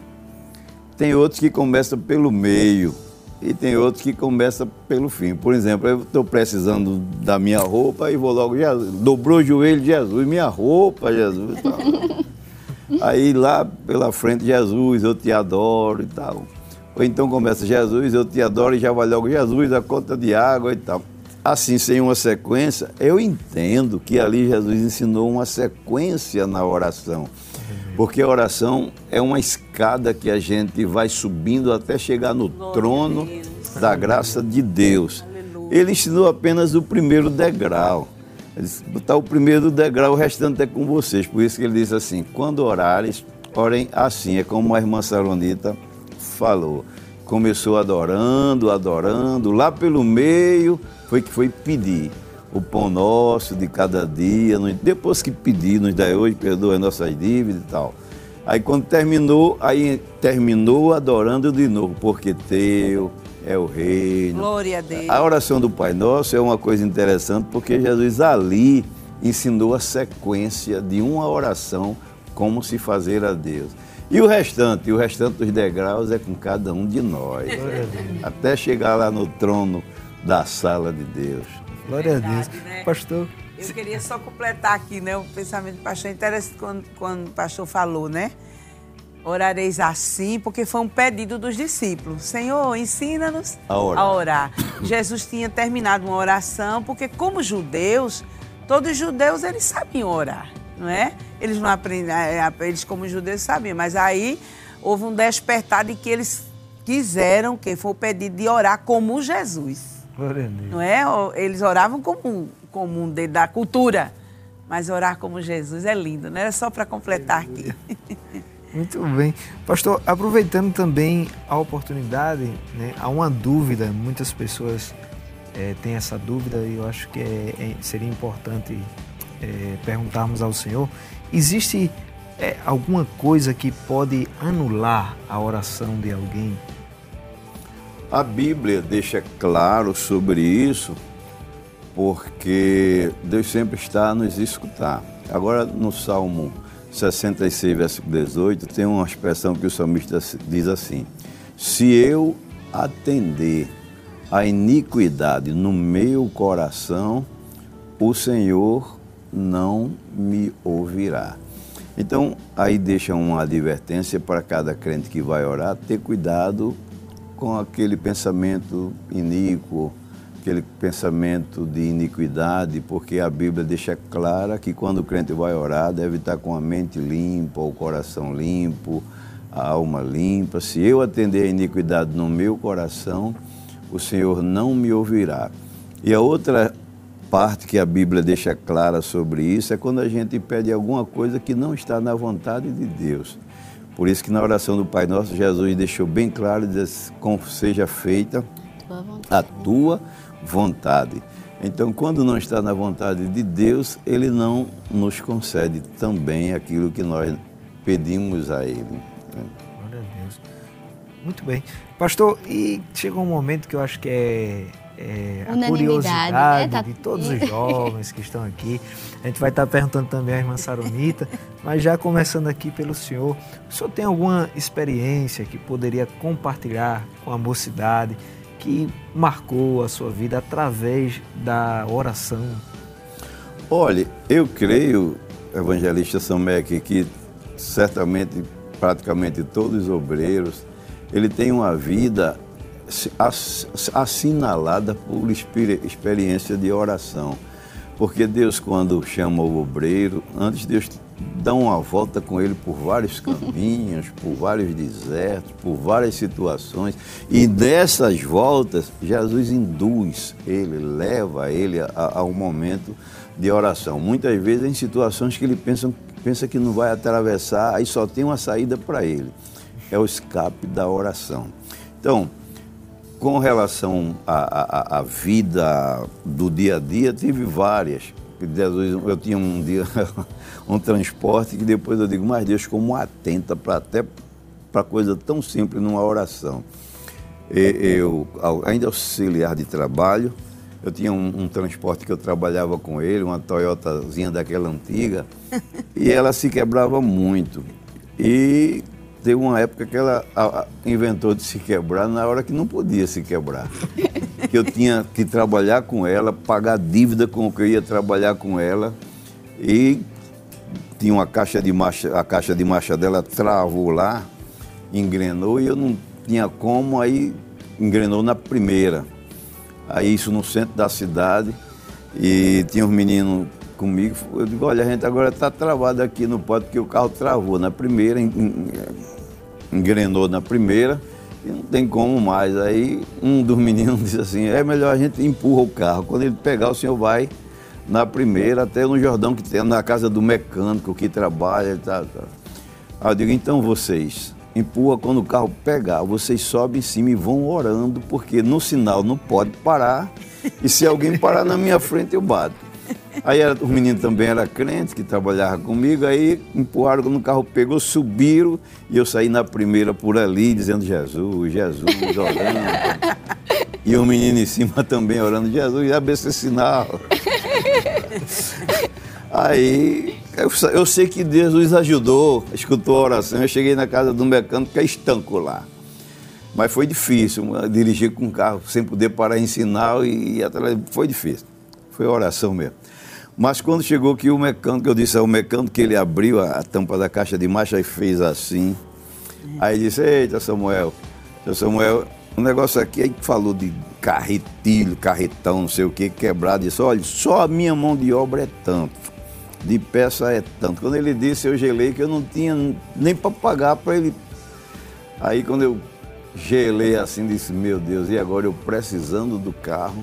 [SPEAKER 3] tem outros que começam pelo meio, e tem outros que começam pelo fim. Por exemplo, eu estou precisando da minha roupa e vou logo, Jesus, dobrou o joelho, Jesus, minha roupa, Jesus. Tal. [laughs] Aí lá pela frente, Jesus, eu te adoro e tal. Ou então começa, Jesus, eu te adoro e já vai logo, Jesus, a conta de água e tal. Assim, sem uma sequência, eu entendo que ali Jesus ensinou uma sequência na oração. Porque a oração é uma escada que a gente vai subindo até chegar no trono da graça de Deus. Ele ensinou apenas o primeiro degrau. Ele disse, botar o primeiro degrau, o restante é com vocês. Por isso que ele disse assim: quando orares, orem assim. É como a irmã Salonita falou. Começou adorando, adorando, lá pelo meio foi que foi pedir o pão nosso de cada dia. Depois que pedir, nos dá hoje, perdoa as nossas dívidas e tal. Aí quando terminou, aí terminou adorando de novo, porque teu é o reino.
[SPEAKER 4] Glória a Deus.
[SPEAKER 3] A oração do Pai Nosso é uma coisa interessante, porque Jesus ali ensinou a sequência de uma oração, como se fazer a Deus. E o restante, o restante dos degraus é com cada um de nós. Até chegar lá no trono da sala de Deus.
[SPEAKER 1] Glória Verdade, a Deus. Né? Pastor.
[SPEAKER 4] Eu queria só completar aqui, né? O pensamento do pastor. Interessante quando, quando o pastor falou, né? Orareis assim, porque foi um pedido dos discípulos. Senhor, ensina-nos a orar. a orar. Jesus tinha terminado uma oração, porque como judeus, todos os judeus eles sabiam orar, não é? Eles não aprendiam, é, é, eles como judeus sabiam, mas aí houve um despertar de que eles quiseram, que foi o pedido de orar como Jesus. Não é? Eles oravam como, como um da cultura, mas orar como Jesus é lindo, né? É só para completar aqui. [laughs]
[SPEAKER 1] Muito bem. Pastor, aproveitando também a oportunidade, né, há uma dúvida, muitas pessoas é, têm essa dúvida e eu acho que é, é, seria importante é, perguntarmos ao Senhor: existe é, alguma coisa que pode anular a oração de alguém?
[SPEAKER 3] A Bíblia deixa claro sobre isso, porque Deus sempre está a nos escutar. Agora, no Salmo 66, versículo 18, tem uma expressão que o salmista diz assim: Se eu atender a iniquidade no meu coração, o Senhor não me ouvirá. Então, aí deixa uma advertência para cada crente que vai orar, ter cuidado com aquele pensamento iníquo, aquele pensamento de iniquidade, porque a Bíblia deixa clara que quando o crente vai orar, deve estar com a mente limpa, o coração limpo, a alma limpa. Se eu atender a iniquidade no meu coração, o Senhor não me ouvirá. E a outra parte que a Bíblia deixa clara sobre isso é quando a gente pede alguma coisa que não está na vontade de Deus. Por isso que na oração do Pai Nosso, Jesus deixou bem claro, diz, como seja feita a tua vontade. Então, quando não está na vontade de Deus, Ele não nos concede também aquilo que nós pedimos a Ele.
[SPEAKER 1] Glória a Deus. Muito bem. Pastor, e chegou um momento que eu acho que é é, a curiosidade né? tá... de todos os jovens que estão aqui. A gente vai estar perguntando também à irmã Saronita, mas já começando aqui pelo senhor, o senhor tem alguma experiência que poderia compartilhar com a mocidade que marcou a sua vida através da oração?
[SPEAKER 3] Olha, eu creio, evangelista Samek, que certamente praticamente todos os obreiros, ele tem uma vida assinalada por experiência de oração. Porque Deus, quando chama o obreiro, antes Deus dá uma volta com ele por vários [laughs] caminhos, por vários desertos, por várias situações. E dessas voltas, Jesus induz ele, leva ele a, a um momento de oração. Muitas vezes em situações que ele pensa, pensa que não vai atravessar, aí só tem uma saída para ele. É o escape da oração. Então, com relação à, à, à, vida do dia a dia, tive várias. Eu tinha um dia [laughs] um transporte que depois eu digo, mas Deus, como atenta para até para coisa tão simples numa oração. Eu, ainda auxiliar de trabalho, eu tinha um, um, transporte que eu trabalhava com ele, uma Toyotazinha daquela antiga, [laughs] e ela se quebrava muito. E teve uma época que ela inventou de se quebrar na hora que não podia se quebrar. que eu tinha que trabalhar com ela, pagar dívida com o que eu ia trabalhar com ela. E tinha uma caixa de marcha, a caixa de marcha dela travou lá, engrenou e eu não tinha como, aí engrenou na primeira. Aí isso no centro da cidade e tinha um menino comigo, eu digo, olha, a gente agora está travado aqui no ponto porque o carro travou na primeira, engrenou na primeira e não tem como mais. Aí um dos meninos [laughs] disse assim, é melhor a gente empurra o carro. Quando ele pegar, o senhor vai na primeira, até no Jordão, que tem na casa do mecânico que trabalha. Tá, tá. Aí eu digo, então vocês, empurra quando o carro pegar, vocês sobem em cima e vão orando, porque no sinal não pode parar, e se alguém parar na minha frente, eu bato. Aí era, o menino também era crente, que trabalhava comigo, aí empurraram no carro, pegou, subiram e eu saí na primeira por ali, dizendo Jesus, Jesus, [laughs] orando. E o menino em cima também orando, Jesus, abre esse sinal. Aí eu, eu sei que Deus nos ajudou, escutou a oração. Eu cheguei na casa do mecânico que é estanco lá. Mas foi difícil dirigir com o carro sem poder parar em sinal e atrás. Foi difícil. Foi oração mesmo. Mas quando chegou aqui o mecânico, eu disse ao mecânico que ele abriu a, a tampa da caixa de marcha e fez assim. Aí disse, eita Samuel, seu Samuel, o negócio aqui aí falou de carretilho, carretão, não sei o que, quebrado. Disse, olha, só a minha mão de obra é tanto, de peça é tanto. Quando ele disse, eu gelei que eu não tinha nem para pagar para ele. Aí quando eu gelei assim, disse, meu Deus, e agora eu precisando do carro,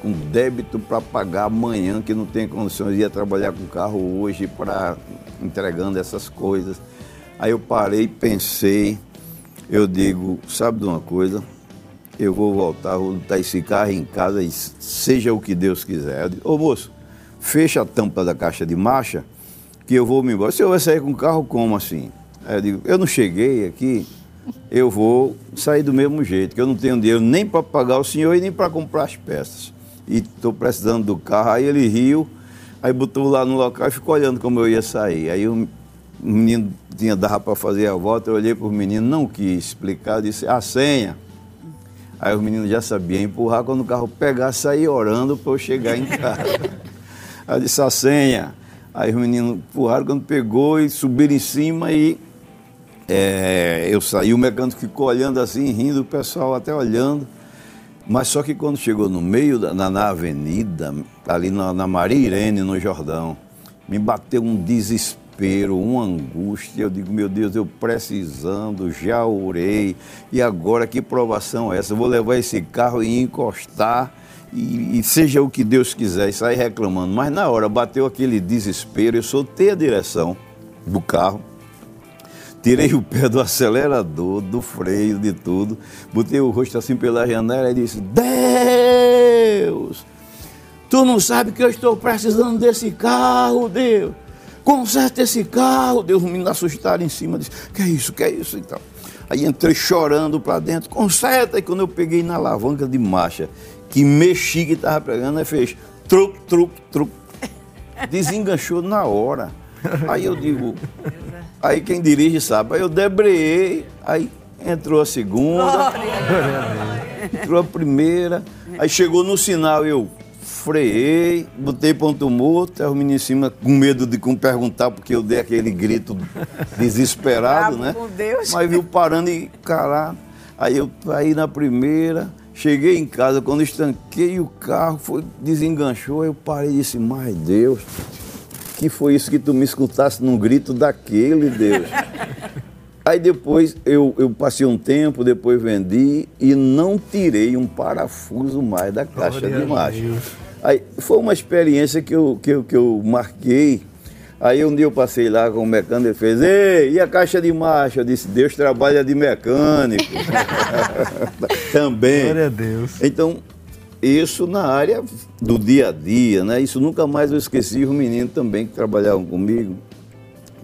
[SPEAKER 3] com débito para pagar amanhã, que não tem condições de ir trabalhar com carro hoje para entregando essas coisas. Aí eu parei, pensei, eu digo, sabe de uma coisa? Eu vou voltar, vou botar esse carro em casa e seja o que Deus quiser. Eu digo, Ô moço, fecha a tampa da caixa de marcha que eu vou me embora. O senhor vai sair com o carro como assim? Aí eu digo, eu não cheguei aqui, eu vou sair do mesmo jeito, que eu não tenho dinheiro nem para pagar o senhor e nem para comprar as peças e estou precisando do carro. Aí ele riu, aí botou lá no local e ficou olhando como eu ia sair. Aí o menino tinha dava para fazer a volta, eu olhei para o menino, não quis explicar, disse a senha. Aí o menino já sabia empurrar, quando o carro pegar, sair orando para eu chegar em casa. [laughs] aí eu disse a senha. Aí os meninos empurraram, quando pegou e subiram em cima e é, eu saí, o mecânico ficou olhando assim, rindo, o pessoal até olhando. Mas só que quando chegou no meio, da, na, na avenida, ali na, na Maria Irene, no Jordão, me bateu um desespero, uma angústia. Eu digo, meu Deus, eu precisando, já orei, e agora que provação é essa? Eu vou levar esse carro e encostar, e, e, seja o que Deus quiser, e sair reclamando. Mas na hora bateu aquele desespero, eu soltei a direção do carro, Tirei o pé do acelerador, do freio, de tudo. Botei o rosto assim pela janela e disse: Deus, tu não sabe que eu estou precisando desse carro, Deus. Conserta esse carro. Deus me assustaram em cima. Disse: Que é isso, que é isso? Então. Aí entrei chorando para dentro, conserta. E quando eu peguei na alavanca de marcha, que mexi que estava pegando, aí fez truc, truc, truc. Desenganchou na hora. Aí eu digo, aí quem dirige sabe, aí eu debreei, aí entrou a segunda, entrou a primeira, aí chegou no sinal, eu freiei, botei ponto morto, aí o menino em cima com medo de perguntar, porque eu dei aquele grito desesperado, né? Mas viu parando e calar. Aí eu aí na primeira, Cheguei em casa, quando estanquei o carro, foi, desenganchou, eu parei e disse, mas Deus, que foi isso que tu me escutasse num grito daquele, Deus? Aí depois eu, eu passei um tempo, depois vendi e não tirei um parafuso mais da caixa
[SPEAKER 1] Glória
[SPEAKER 3] de marcha. Aí foi uma experiência que eu, que eu, que eu marquei. Aí um dia eu passei lá com o mecânico, ele fez, ei, e a caixa de marcha? Eu disse, Deus trabalha de mecânico. [laughs] Também.
[SPEAKER 1] Glória a Deus.
[SPEAKER 3] Então, isso na área do dia a dia, né? Isso nunca mais eu esqueci. Os meninos também que trabalhavam comigo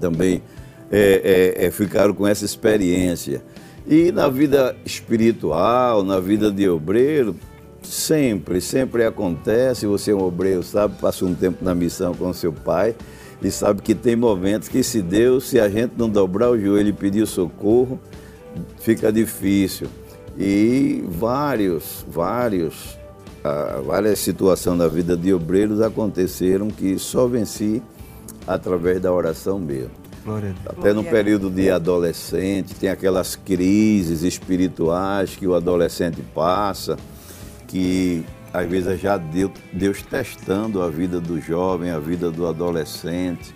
[SPEAKER 3] também é, é, é, ficaram com essa experiência. E na vida espiritual, na vida de obreiro, sempre, sempre acontece. Você é um obreiro, sabe? Passou um tempo na missão com seu pai e sabe que tem momentos que se Deus, se a gente não dobrar o joelho e pedir socorro, fica difícil. E vários, vários, ah, várias situações da vida de obreiros aconteceram que só venci através da oração mesmo. Até no período de adolescente, tem aquelas crises espirituais que o adolescente passa, que às vezes é já Deus, Deus testando a vida do jovem, a vida do adolescente,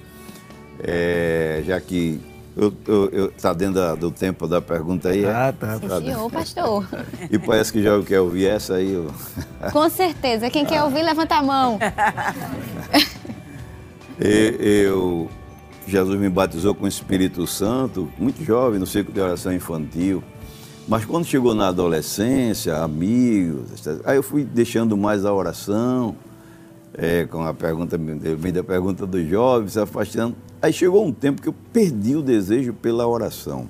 [SPEAKER 3] É, já que eu, eu, eu- tá dentro da- do tempo da pergunta aí, é?
[SPEAKER 1] Ah, tá.
[SPEAKER 3] Tá dentro.
[SPEAKER 2] Senhor, pastor.
[SPEAKER 3] E parece que já quer ouvir essa aí. ó. [laughs]
[SPEAKER 2] Com certeza. Quem quer ouvir, levanta a mão. [laughs]
[SPEAKER 3] Eu, Jesus me batizou com o Espírito Santo, muito jovem, no ciclo de oração infantil. Mas quando chegou na adolescência, amigos, etc., aí eu fui deixando mais a oração, é, com a pergunta, vem da pergunta do jovem, se afastando. Aí chegou um tempo que eu perdi o desejo pela oração.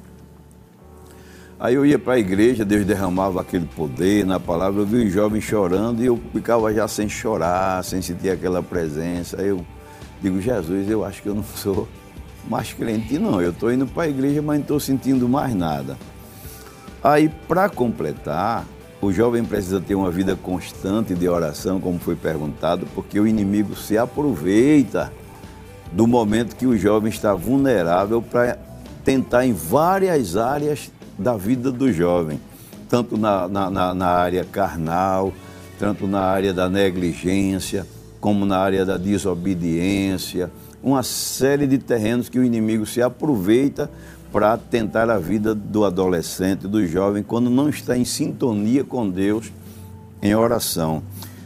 [SPEAKER 3] Aí eu ia para a igreja, Deus derramava aquele poder na palavra, eu vi os jovens chorando e eu ficava já sem chorar, sem sentir aquela presença. Aí eu digo, Jesus, eu acho que eu não [laughs] sou mais crente, não. Eu estou indo para a igreja, mas não estou sentindo mais nada. Aí, para completar, o jovem precisa ter uma vida constante de oração, como foi perguntado, porque o inimigo se aproveita do momento que o jovem está vulnerável para tentar em várias áreas da vida do jovem, tanto na, na, na- área carnal, tanto na área da negligência, como na área da desobediência, uma série de terrenos que o inimigo se aproveita para tentar a vida do adolescente, do jovem, quando não está em sintonia com Deus em oração.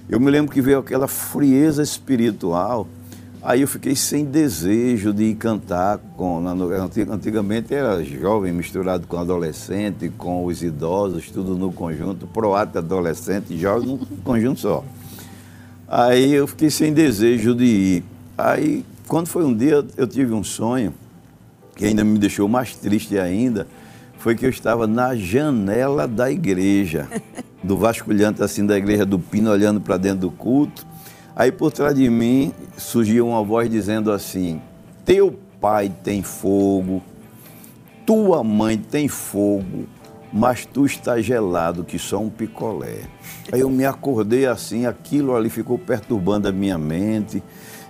[SPEAKER 3] Eu me lembro que veio aquela frieza espiritual, aí eu fiquei sem desejo de cantar com. no- Antigamente era jovem misturado com adolescente, com os idosos, tudo no conjunto, proata adolescente jovem num [laughs] conjunto só. Aí eu fiquei sem desejo de ir. Aí, quando foi um dia, eu tive um sonho que ainda me deixou mais triste ainda, foi que eu estava na janela da igreja, do vasculhante assim da igreja do Pino, olhando para dentro do culto. Aí por trás de mim surgia uma voz dizendo assim: Teu pai tem fogo, tua mãe tem fogo, mas tu está gelado que só um picolé. Aí eu me acordei assim, aquilo ali ficou perturbando a minha mente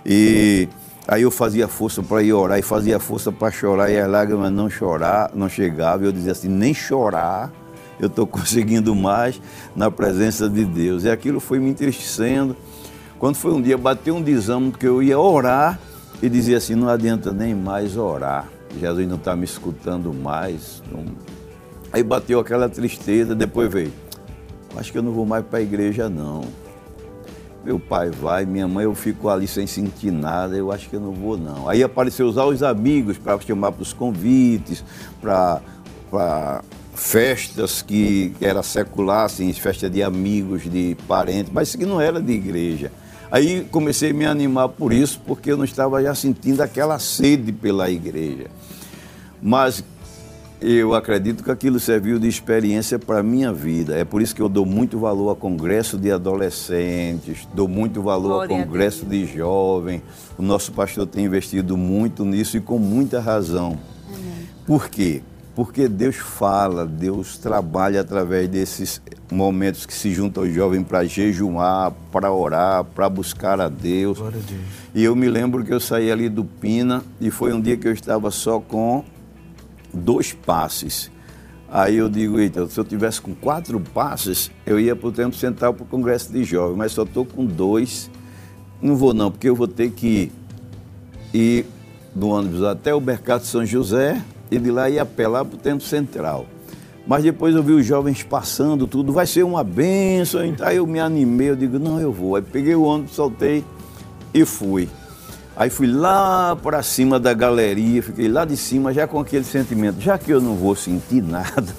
[SPEAKER 3] e aí eu fazia força para ir orar e fazia força para chorar e as lágrimas não chorar, não chegavam. Eu dizia assim, nem chorar eu estou [laughs] conseguindo mais na presença de Deus. E aquilo foi me entristecendo. Quando foi um dia, bateu um desânimo que eu ia orar e dizia assim, não adianta nem mais orar. Jesus não está me escutando mais. não- Aí bateu aquela tristeza, depois veio. Acho que eu não vou mais para a igreja, não. Meu pai vai, minha mãe, eu fico ali sem sentir nada, eu acho que eu não vou, não. Aí apareceu usar os amigos para chamar para os convites, para festas que era secular, assim, festa de amigos, de parentes, mas que não era de igreja. Aí comecei a me animar por isso, porque eu não estava já sentindo aquela sede pela igreja. Mas eu acredito que aquilo serviu de experiência para a minha vida. É por isso que eu dou muito valor a congresso de adolescentes, dou muito valor
[SPEAKER 4] Glória
[SPEAKER 3] a
[SPEAKER 4] a
[SPEAKER 3] congresso de jovens. O nosso pastor tem investido muito nisso e com muita razão. Por quê? Porque Deus fala, Deus trabalha através desses momentos que se juntam os jovens para jejuar, para orar, para buscar a Deus.
[SPEAKER 1] Glória a Deus.
[SPEAKER 3] E eu me lembro que eu saí ali do Pina e foi um dia que eu estava só com dois passes. Aí eu digo, eita, se eu tivesse com quatro passes, eu ia para o Tempo Central para o Congresso de Jovens, mas só estou com dois. Não vou não, porque eu vou ter que ir do ônibus até o Mercado São José e de lá ir a pé lá para o Tempo Central. Mas depois eu vi os jovens passando, tudo, vai ser uma benção. Então aí eu me animei, eu digo, não, eu vou. Aí peguei o ônibus, soltei e fui. Aí fui lá para cima da galeria, fiquei lá de cima já com aquele sentimento, já que eu não vou sentir [laughs] nada,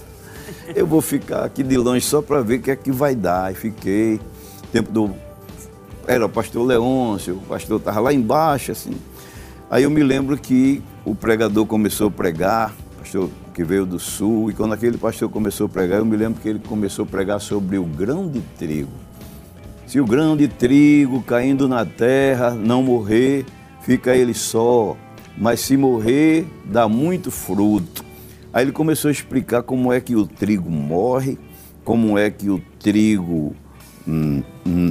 [SPEAKER 3] eu vou ficar aqui de longe só para ver o que é que vai dar. Aí fiquei, tempo do. Era o pastor Leôncio, o pastor estava lá embaixo, assim. Aí eu me lembro que o pregador começou a pregar, pastor que veio do sul, e quando aquele pastor começou a pregar, eu me lembro que ele começou a pregar sobre o grão de trigo. Se o grão de trigo caindo na terra não morrer, fica ele só, mas se morrer, dá muito fruto. Aí ele começou a explicar como é que o trigo morre, como é que o trigo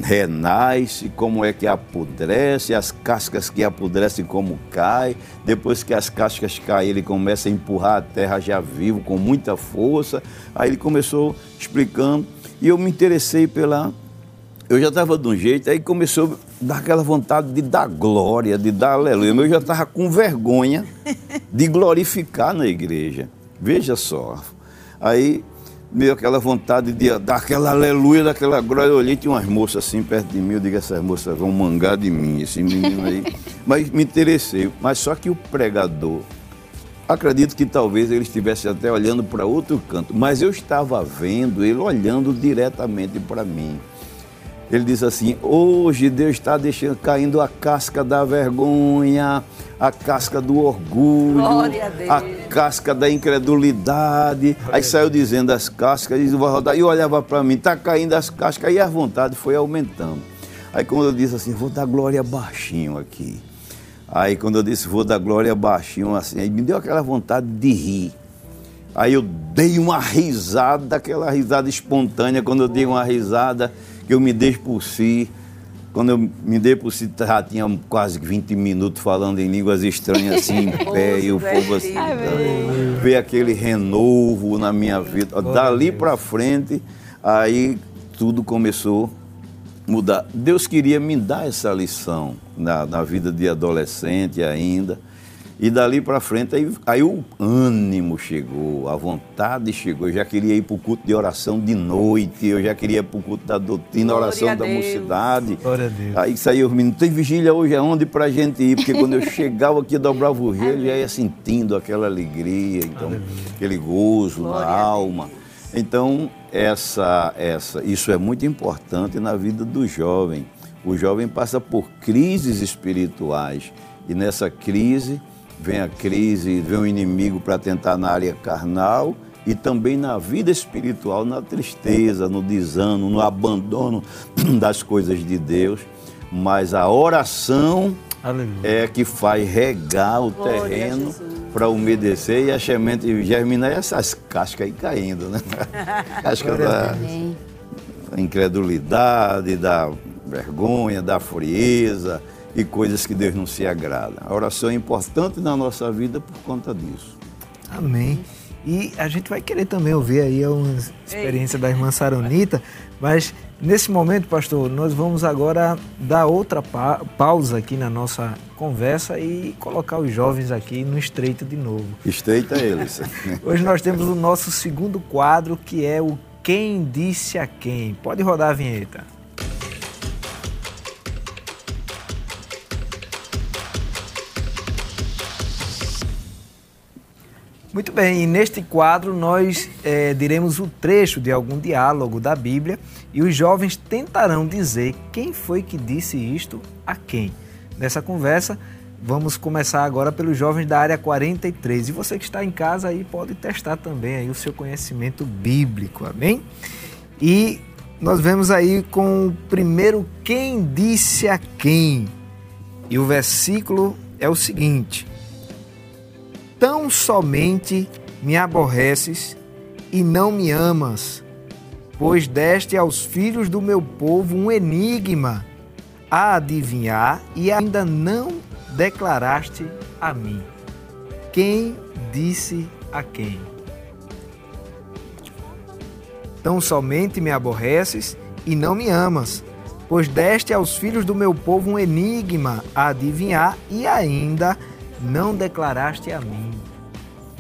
[SPEAKER 3] renasce, como é que apodrece, as cascas que apodrecem como cai. Depois que as cascas caem, ele começa a empurrar a terra já vivo com muita força. Aí ele começou explicando e eu me interessei pela. Eu já estava de um jeito, aí começou a dar aquela vontade de dar glória, de dar aleluia. Eu já estava com vergonha de glorificar na igreja. Veja só. Aí meio aquela vontade de dar aquela aleluia, daquela glória. Eu olhei, tinha umas moças assim perto de mim. Eu digo, essas moças vão mangar de mim, esse menino aí. [laughs] Mas me interessei. Mas só que o pregador, acredito que talvez ele estivesse até olhando para outro canto, mas eu estava vendo ele olhando diretamente para mim. Ele diz assim: hoje Deus está deixando caindo a casca da vergonha, a casca do orgulho,
[SPEAKER 4] Glória a Deus.
[SPEAKER 3] a casca da incredulidade. Aí saiu dizendo as cascas, e vai rodar. E eu olhava para mim, está caindo as cascas, e a vontade foi aumentando. Aí quando eu disse assim, vou dar glória baixinho aqui. Aí quando eu disse, vou dar glória baixinho assim, aí me deu aquela vontade de rir. Aí eu dei uma risada, aquela risada espontânea, quando eu dei uma risada, eu me dei por si. Quando eu me dei por si, já tinha quase 20 minutos falando em línguas estranhas assim, em [laughs] pé, e o povo assim, ver aquele renovo na minha vida. Dali para frente, aí tudo começou a mudar. Deus queria me dar essa lição na, na vida de adolescente ainda. E dali para frente, aí, aí o ânimo chegou, a vontade chegou. Eu já queria ir para o culto de oração de noite, eu já queria ir para o culto da doutrina,
[SPEAKER 4] Glória
[SPEAKER 3] oração
[SPEAKER 4] a
[SPEAKER 3] da mocidade.
[SPEAKER 1] Glória a Deus.
[SPEAKER 3] Aí saiu os meninos, tem vigília hoje aonde para a gente ir? Porque quando eu [laughs] chegava aqui, dobrava o joelho, já ia sentindo aquela alegria, então, aquele gozo na
[SPEAKER 4] Glória a Deus.
[SPEAKER 3] alma. Então, essa, essa, isso é muito importante na vida do jovem. O jovem passa por crises espirituais e nessa crise vem a crise, vem o inimigo para tentar na área carnal e também na vida espiritual, na tristeza, no desânimo, no abandono [clears throat] das coisas de Deus. Mas a oração
[SPEAKER 1] Aleluia.
[SPEAKER 3] é que faz regar o
[SPEAKER 4] Glória
[SPEAKER 3] terreno para umedecer e a semente germinar e essas cascas aí caindo, né? [laughs] Casca da incredulidade, da vergonha, da frieza e coisas que Deus não se agrada. A oração é importante na nossa vida por conta disso.
[SPEAKER 1] Amém. E a gente vai querer também ouvir aí uma experiência da irmã Saronita, mas nesse momento, pastor, nós vamos agora dar outra pa- pausa aqui na nossa conversa e colocar os jovens aqui no estreito de novo.
[SPEAKER 3] Estreita eles. [laughs]
[SPEAKER 1] Hoje nós temos o nosso segundo quadro, que é o Quem Disse a Quem. Pode rodar a vinheta. Muito bem, e neste quadro nós eh, diremos o trecho de algum diálogo da Bíblia e os jovens tentarão dizer quem foi que disse isto a quem. Nessa conversa, vamos começar agora pelos jovens da área 43. E você que está em casa aí pode testar também aí o seu conhecimento bíblico, amém? E nós vemos aí com o primeiro quem disse a quem. E o versículo é o seguinte: Tão somente me aborreces e não me amas, pois deste aos filhos do meu povo um enigma a adivinhar e ainda não declaraste a mim. Quem disse a quem? Tão somente me aborreces e não me amas, pois deste aos filhos do meu povo um enigma a adivinhar e ainda não declaraste a mim.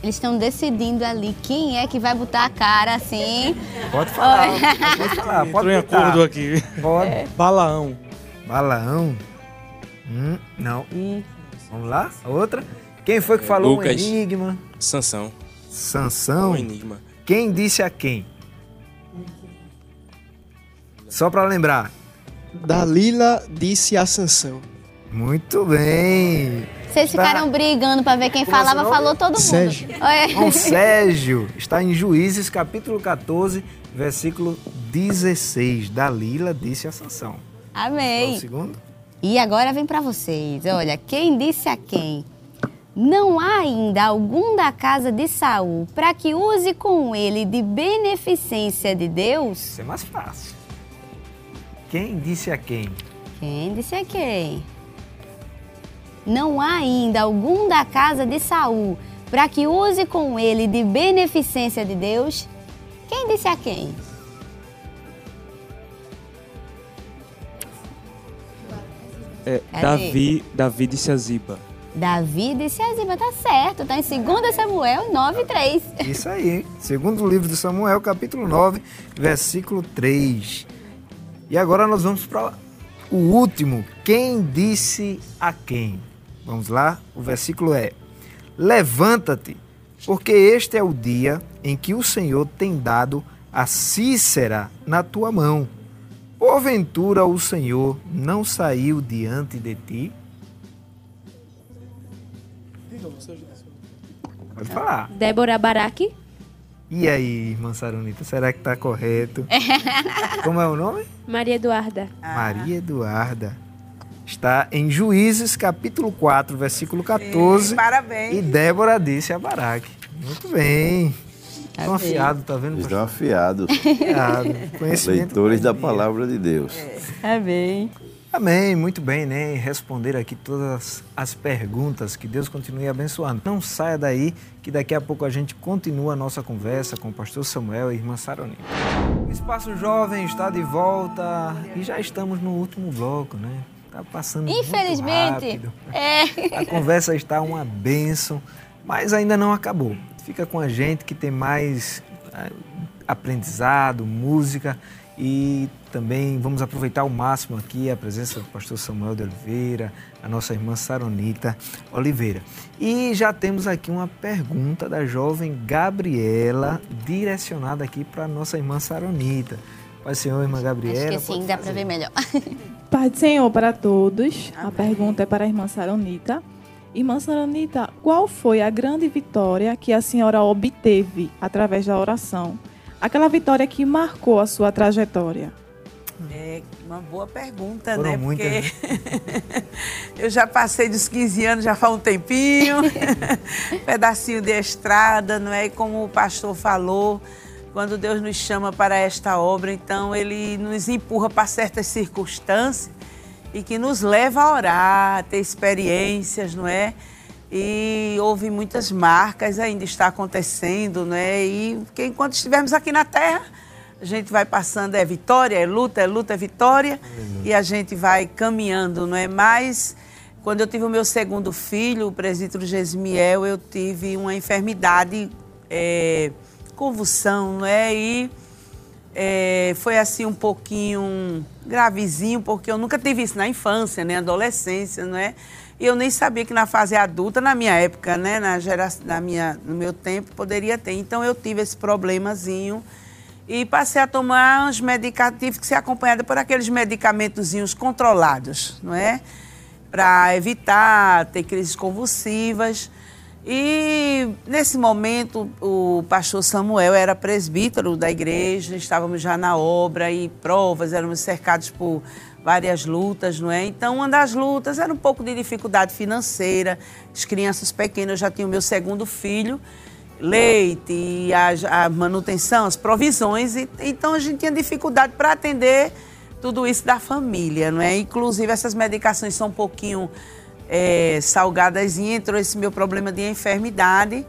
[SPEAKER 2] Eles estão decidindo ali quem é que vai botar a cara assim.
[SPEAKER 1] Pode falar, pode falar, pode
[SPEAKER 6] Entrou em acordo aqui.
[SPEAKER 1] Pode.
[SPEAKER 6] Balaão.
[SPEAKER 1] Balaão? Hum, não. Vamos lá? Outra? Quem foi que falou
[SPEAKER 9] Lucas.
[SPEAKER 1] um enigma?
[SPEAKER 9] Sansão.
[SPEAKER 1] Sansão?
[SPEAKER 9] Um enigma.
[SPEAKER 1] Quem disse a quem? Só para lembrar.
[SPEAKER 10] Dalila disse a Sansão.
[SPEAKER 1] Muito bem.
[SPEAKER 2] Vocês ficaram brigando pra ver quem
[SPEAKER 1] Como
[SPEAKER 2] falava,
[SPEAKER 1] nome?
[SPEAKER 2] falou todo mundo.
[SPEAKER 10] Sérgio.
[SPEAKER 2] Oi.
[SPEAKER 1] Com Sérgio. Está em Juízes, capítulo 14, versículo 16. Dalila disse a Sansão. O
[SPEAKER 2] Amém.
[SPEAKER 1] segundo?
[SPEAKER 2] E agora vem pra vocês. Olha, quem disse a quem? Não há ainda algum da casa de Saul para que use com ele de beneficência de Deus?
[SPEAKER 1] Isso é mais fácil. Quem disse a quem?
[SPEAKER 2] Quem disse a quem? Não há ainda algum da casa de Saul para que use com ele de beneficência de Deus? Quem disse a quem?
[SPEAKER 8] É? Davi, Davi disse a Ziba.
[SPEAKER 2] Davi disse a Ziba, tá certo, tá em 2 Samuel 9, 3.
[SPEAKER 1] Isso aí. Segundo livro de Samuel, capítulo 9, versículo 3. E agora nós vamos para o último. Quem disse a quem? Vamos lá? O versículo é: Levanta-te, porque este é o dia em que o Senhor tem dado a Cícera na tua mão. Porventura o Senhor não saiu diante de ti? Pode falar.
[SPEAKER 5] Débora Baraque.
[SPEAKER 1] E aí, irmã Saronita, será que tá correto? [laughs] Como é o nome?
[SPEAKER 5] Maria Eduarda.
[SPEAKER 1] Maria Eduarda. Está em Juízes, capítulo 4, versículo 14.
[SPEAKER 4] Sim, parabéns.
[SPEAKER 1] E Débora disse a Baraque. Muito bem. Estão
[SPEAKER 2] Amém.
[SPEAKER 1] afiados, tá vendo?
[SPEAKER 3] Estão afiados.
[SPEAKER 1] Afiado. [laughs]
[SPEAKER 3] Leitores da palavra de Deus.
[SPEAKER 2] Amém.
[SPEAKER 1] Amém, muito bem, né? E responder aqui todas as perguntas, que Deus continue abençoando. Não saia daí, que daqui a pouco a gente continua a nossa conversa com o pastor Samuel e irmã Saronita. O Espaço Jovem está de volta e já estamos no último bloco, né? Tá passando muito
[SPEAKER 2] Infelizmente.
[SPEAKER 1] rápido.
[SPEAKER 2] É.
[SPEAKER 1] A conversa está uma bênção, mas ainda não acabou. Fica com a gente que tem mais ah, aprendizado, música e também vamos aproveitar ao máximo aqui a presença do pastor Samuel de Oliveira, a nossa irmã Saronita Oliveira. E já temos aqui uma pergunta da jovem Gabriela, direcionada aqui para a nossa irmã Saronita. Pai Senhor, irmã Gabriela.
[SPEAKER 2] Acho que sim, dá pra
[SPEAKER 1] fazer.
[SPEAKER 2] ver melhor. [laughs]
[SPEAKER 11] Pai do Senhor para todos. A pergunta é para a irmã Saronita. Irmã Saronita, qual foi a grande vitória que a senhora obteve através da oração? Aquela vitória que marcou a sua trajetória.
[SPEAKER 4] É uma boa pergunta,
[SPEAKER 1] Foram
[SPEAKER 4] né?
[SPEAKER 1] muitas,
[SPEAKER 4] Porque [laughs] eu já passei dos 15 anos, já faz um tempinho, [laughs] pedacinho de estrada, não é? E como o pastor falou, quando Deus nos chama para esta obra, então ele nos empurra para certas circunstâncias e que nos leva a orar, a ter experiências, não é? E houve muitas marcas, ainda está acontecendo, não é? E que enquanto estivermos aqui na Terra, a gente vai passando, é vitória, é luta, é luta, é vitória, e a gente vai caminhando, não é? Mas quando eu tive o meu segundo filho, o presbítero Gesmiel, eu tive uma enfermidade, é, convulsão, não é? E é, foi assim um pouquinho gravezinho, porque eu nunca tive isso na infância, nem adolescência, não é? E eu nem sabia que na fase adulta, na minha época, né, na gera, na minha, no meu tempo, poderia ter. Então eu tive esse problemazinho e passei a tomar uns medicamentos, tive que ser acompanhada por aqueles medicamentozinhos controlados, não é? Para evitar ter crises convulsivas. E nesse momento o pastor Samuel era presbítero da igreja, estávamos já na obra e provas, éramos cercados por várias lutas, não é? Então, uma das lutas era um pouco de dificuldade financeira, as crianças pequenas, eu já tinha o meu segundo filho, leite, a, a manutenção, as provisões, e, então a gente tinha dificuldade para atender tudo isso da família, não é? Inclusive essas medicações são um pouquinho é, salgadas e entrou esse meu problema de enfermidade.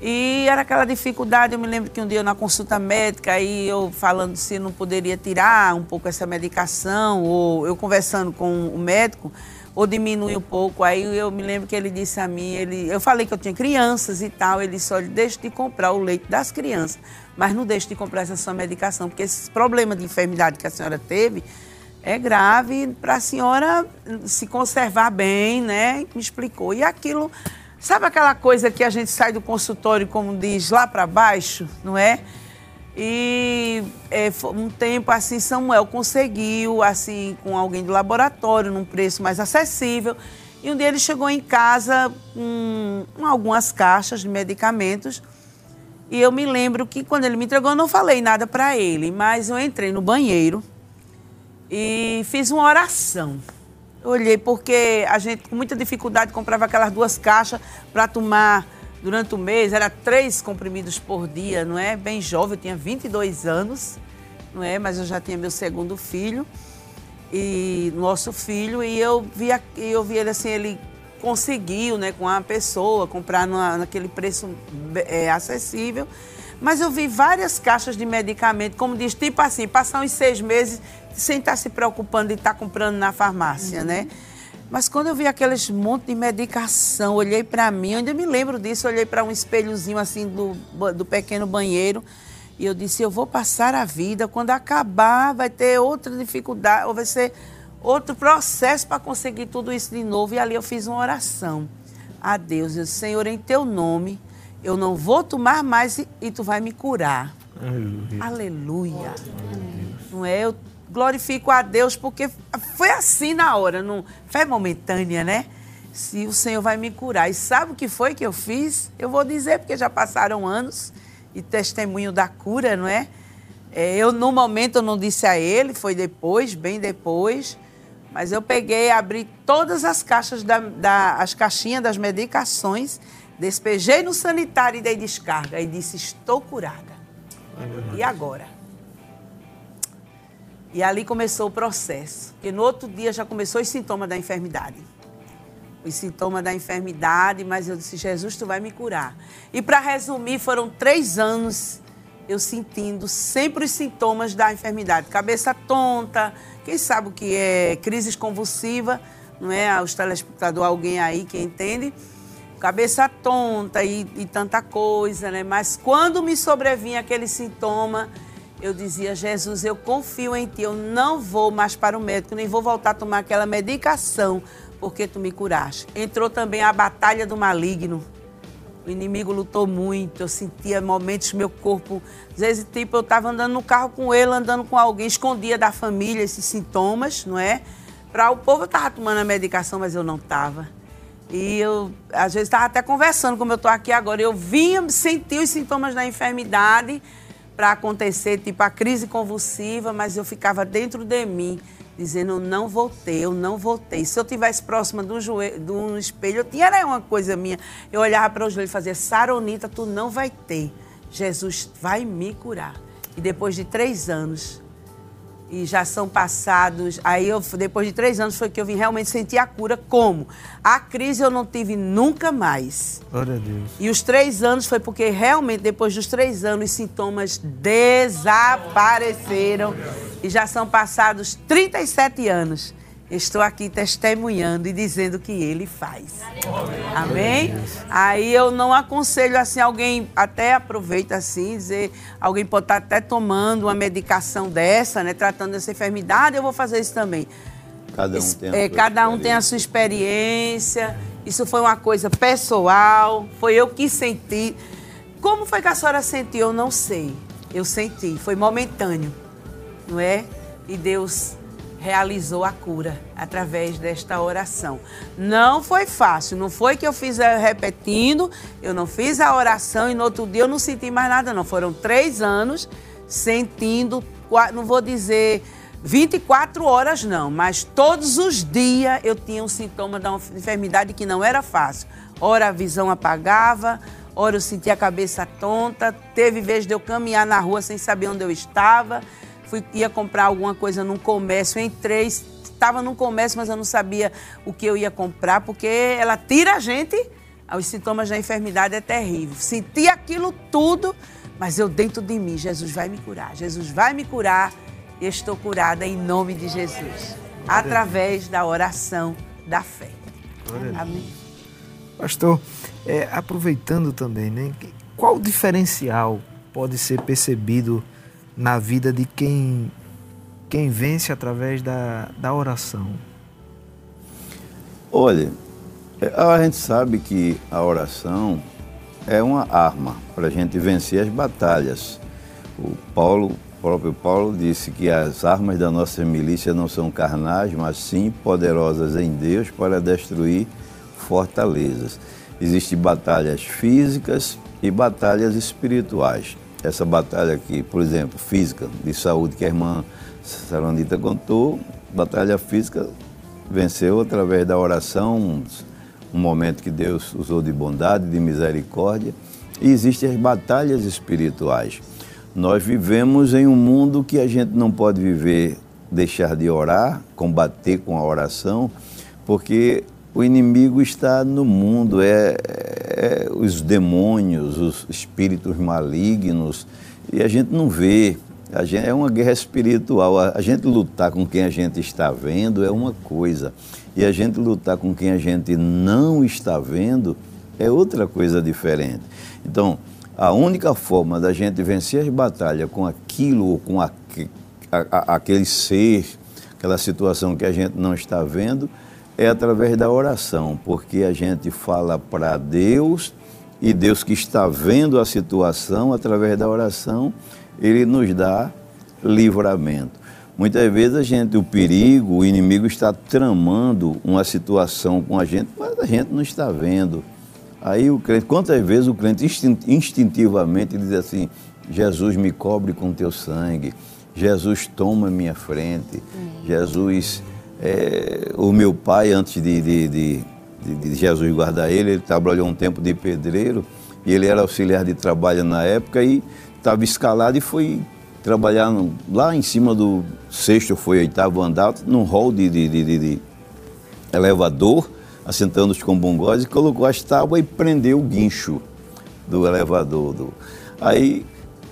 [SPEAKER 4] E era aquela dificuldade, eu me lembro que um dia na consulta médica, aí eu falando se não poderia tirar um pouco essa medicação, ou eu conversando com o médico, ou diminuir um pouco. Aí eu me lembro que ele disse a mim, ele, eu falei que eu tinha crianças e tal, ele só deixa de comprar o leite das crianças, mas não deixe de comprar essa sua medicação, porque esse problema de enfermidade que a senhora teve é grave para a senhora se conservar bem, né? Me explicou. E aquilo Sabe aquela coisa que a gente sai do consultório, como diz, lá para baixo, não é? E é, um tempo assim, Samuel conseguiu, assim, com alguém do laboratório, num preço mais acessível. E um dia ele chegou em casa com, algumas caixas de medicamentos. E eu me lembro que quando ele me entregou, eu não falei nada para ele, mas eu entrei no banheiro e fiz uma oração. Olhei porque a gente com muita dificuldade comprava aquelas duas caixas para tomar durante o mês, era três comprimidos por dia, não é? Bem jovem, eu tinha 22 anos, não é? Mas eu já tinha meu segundo filho e nosso filho e eu vi, eu vi ele assim, ele conseguiu, né, com a pessoa comprar numa, naquele preço é, acessível. Mas eu vi várias caixas de medicamento, como diz, tipo assim, passar uns seis meses sem estar tá se preocupando de estar tá comprando na farmácia, uhum. né? Mas quando eu vi aqueles monte de medicação, olhei para mim, eu ainda me lembro disso, olhei para um espelhozinho assim do, do pequeno banheiro e eu disse, eu vou passar a vida, quando acabar vai ter outra dificuldade, ou vai ser outro processo para conseguir tudo isso de novo. E ali eu fiz uma oração a Deus, eu disse, Senhor, em teu nome, eu não vou tomar mais e, e tu vai me curar. Aleluia. Aleluia. Não é? Eu glorifico a Deus porque foi assim na hora, não, fé momentânea, né? Se o Senhor vai me curar. E sabe o que foi que eu fiz? Eu vou dizer, porque já passaram anos e testemunho da cura, não é? é eu, no momento, eu não disse a ele, foi depois, bem depois. Mas eu peguei, abri todas as caixas, da, da, as caixinhas das medicações, despejei no sanitário e dei descarga. E disse: Estou curada. E agora? E ali começou o processo, porque no outro dia já começou os sintomas da enfermidade. Os sintomas da enfermidade, mas eu disse, Jesus, tu vai me curar. E para resumir, foram três anos eu sentindo sempre os sintomas da enfermidade. Cabeça tonta, quem sabe o que é crise convulsiva, não é? Os telespectadores, alguém aí que entende. Cabeça tonta e, e tanta coisa, né? Mas quando me sobrevinha aquele sintoma, eu dizia, Jesus, eu confio em ti, eu não vou mais para o médico, nem vou voltar a tomar aquela medicação, porque tu me curaste. Entrou também a batalha do maligno. O inimigo lutou muito, eu sentia momentos meu corpo, às vezes, tipo, eu estava andando no carro com ele, andando com alguém, escondia da família esses sintomas, não é? Para o povo, eu estava tomando a medicação, mas eu não estava. E eu, às vezes, estava até conversando, como eu estou aqui agora. Eu vinha sentir os sintomas da enfermidade, para acontecer, tipo a crise convulsiva, mas eu ficava dentro de mim, dizendo, eu não voltei, eu não voltei. Se eu tivesse próxima do, joelho, do espelho, eu tinha era uma coisa minha. Eu olhava para o joelho e fazia, Saronita, tu não vai ter. Jesus vai me curar. E depois de três anos, e já são passados. Aí eu, depois de três anos, foi que eu vim realmente sentir a cura. Como? A crise eu não tive nunca mais.
[SPEAKER 1] Glória a Deus.
[SPEAKER 4] E os três anos foi porque realmente, depois dos três anos, os sintomas desapareceram. E já são passados 37 anos. Estou aqui testemunhando e dizendo que ele faz. Amém? Aí eu não aconselho assim, alguém até aproveita assim, dizer, alguém pode estar até tomando uma medicação dessa, né? Tratando dessa enfermidade, eu vou fazer isso também.
[SPEAKER 3] Cada um tem a,
[SPEAKER 4] é, cada um tem a sua experiência. Isso foi uma coisa pessoal, foi eu que senti. Como foi que a senhora sentiu? Eu não sei. Eu senti, foi momentâneo, não é? E Deus realizou a cura através desta oração. Não foi fácil, não foi que eu fiz eh, repetindo, eu não fiz a oração e no outro dia eu não senti mais nada, não. Foram três anos sentindo, não vou dizer 24 horas, não, mas todos os dias eu tinha um sintoma da enfermidade que não era fácil. Ora a visão apagava, ora eu sentia a cabeça tonta, teve vez de eu caminhar na rua sem saber onde eu estava fui, ia comprar alguma coisa num comércio, entrei, estava num comércio, mas eu não sabia o que eu ia comprar, porque ela tira a gente Os sintomas da enfermidade é terrível. Senti aquilo tudo, mas eu dentro de mim, Jesus vai me curar. Jesus vai me curar e estou curada em nome de Jesus. Através da oração da fé. Amém.
[SPEAKER 1] Pastor, é, aproveitando também, né? Qual o diferencial pode ser percebido na vida de quem, quem vence através da, da oração?
[SPEAKER 3] Olha, é, a gente sabe que a oração é uma arma para a gente vencer as batalhas. O Paulo, o próprio Paulo disse que as armas da nossa milícia não são carnais, mas sim poderosas em Deus para destruir fortalezas. Existem batalhas físicas e batalhas espirituais. Essa batalha aqui, por exemplo, física, de saúde, que a irmã Saronita contou, batalha física venceu através da oração, um momento que Deus usou de bondade, de misericórdia. E existem as batalhas espirituais. Nós vivemos em um mundo que a gente não pode viver, deixar de orar, combater com a oração, porque o inimigo está no mundo, é, é, os demônios, os espíritos malignos, e a gente não vê. A gente, é uma guerra espiritual. A, a gente lutar com quem a gente está vendo é uma coisa, e a gente lutar com quem a gente não está vendo é outra coisa diferente. Então, a única forma da gente vencer as batalhas com aquilo ou com a, a, aquele ser, aquela situação que a gente não está vendo, é através da oração, porque a gente fala para Deus e Deus que está vendo a situação, através da oração, ele nos dá livramento. Muitas vezes a gente, o perigo, o inimigo está tramando uma situação com a gente, mas a gente não está vendo. Aí o crente, quantas vezes o crente instintivamente diz assim: Jesus me cobre com teu sangue, Jesus toma minha frente, Jesus é, o meu pai, antes de, de, de, de, Jesus guardar ele, ele trabalhou um tempo de pedreiro e ele era auxiliar de trabalho na época e estava escalado e foi trabalhar no, lá em cima do sexto, foi oitavo andar, num hall de, de, de, de elevador, assentando os combongós e colocou as tábuas e prendeu o guincho do elevador. Do... Aí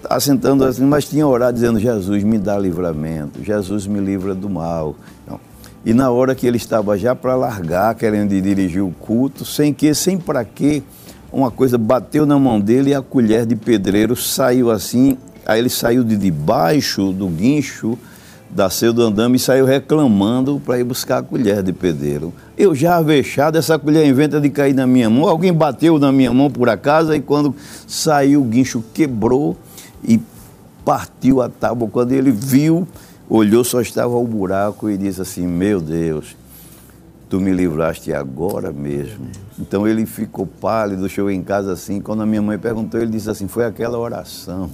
[SPEAKER 3] assentando assim, mas tinha orado dizendo: Jesus me dá livramento, Jesus me livra do mal. E na hora que ele estava já para largar, querendo dirigir o culto, sem que, sem para quê, uma coisa bateu na mão dele e a colher de pedreiro saiu assim. Aí ele saiu de debaixo do guincho da ceia do andame e saiu reclamando para ir buscar a colher de pedreiro. Eu já avexado, essa colher inventa de cair na minha mão. Alguém bateu na minha mão por acaso e quando saiu o guincho quebrou e partiu a tábua. Quando ele viu, olhou, só estava o buraco e disse assim: Meu Deus, tu me livraste agora mesmo. Então ele ficou pálido, chegou em casa assim. Quando a minha mãe perguntou, ele disse assim: Foi aquela oração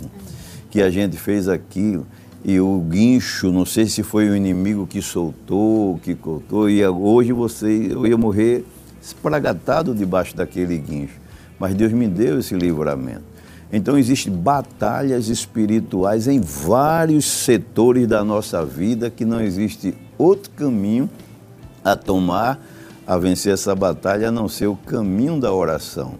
[SPEAKER 3] que a gente fez aquilo. E o guincho, não sei se foi o inimigo que soltou, que cortou, e hoje você, eu ia morrer espragatado debaixo daquele guincho. Mas Deus me deu esse livramento. Então existem batalhas espirituais em vários setores da nossa vida que não existe outro caminho a tomar, a vencer essa batalha, a não ser o caminho da oração.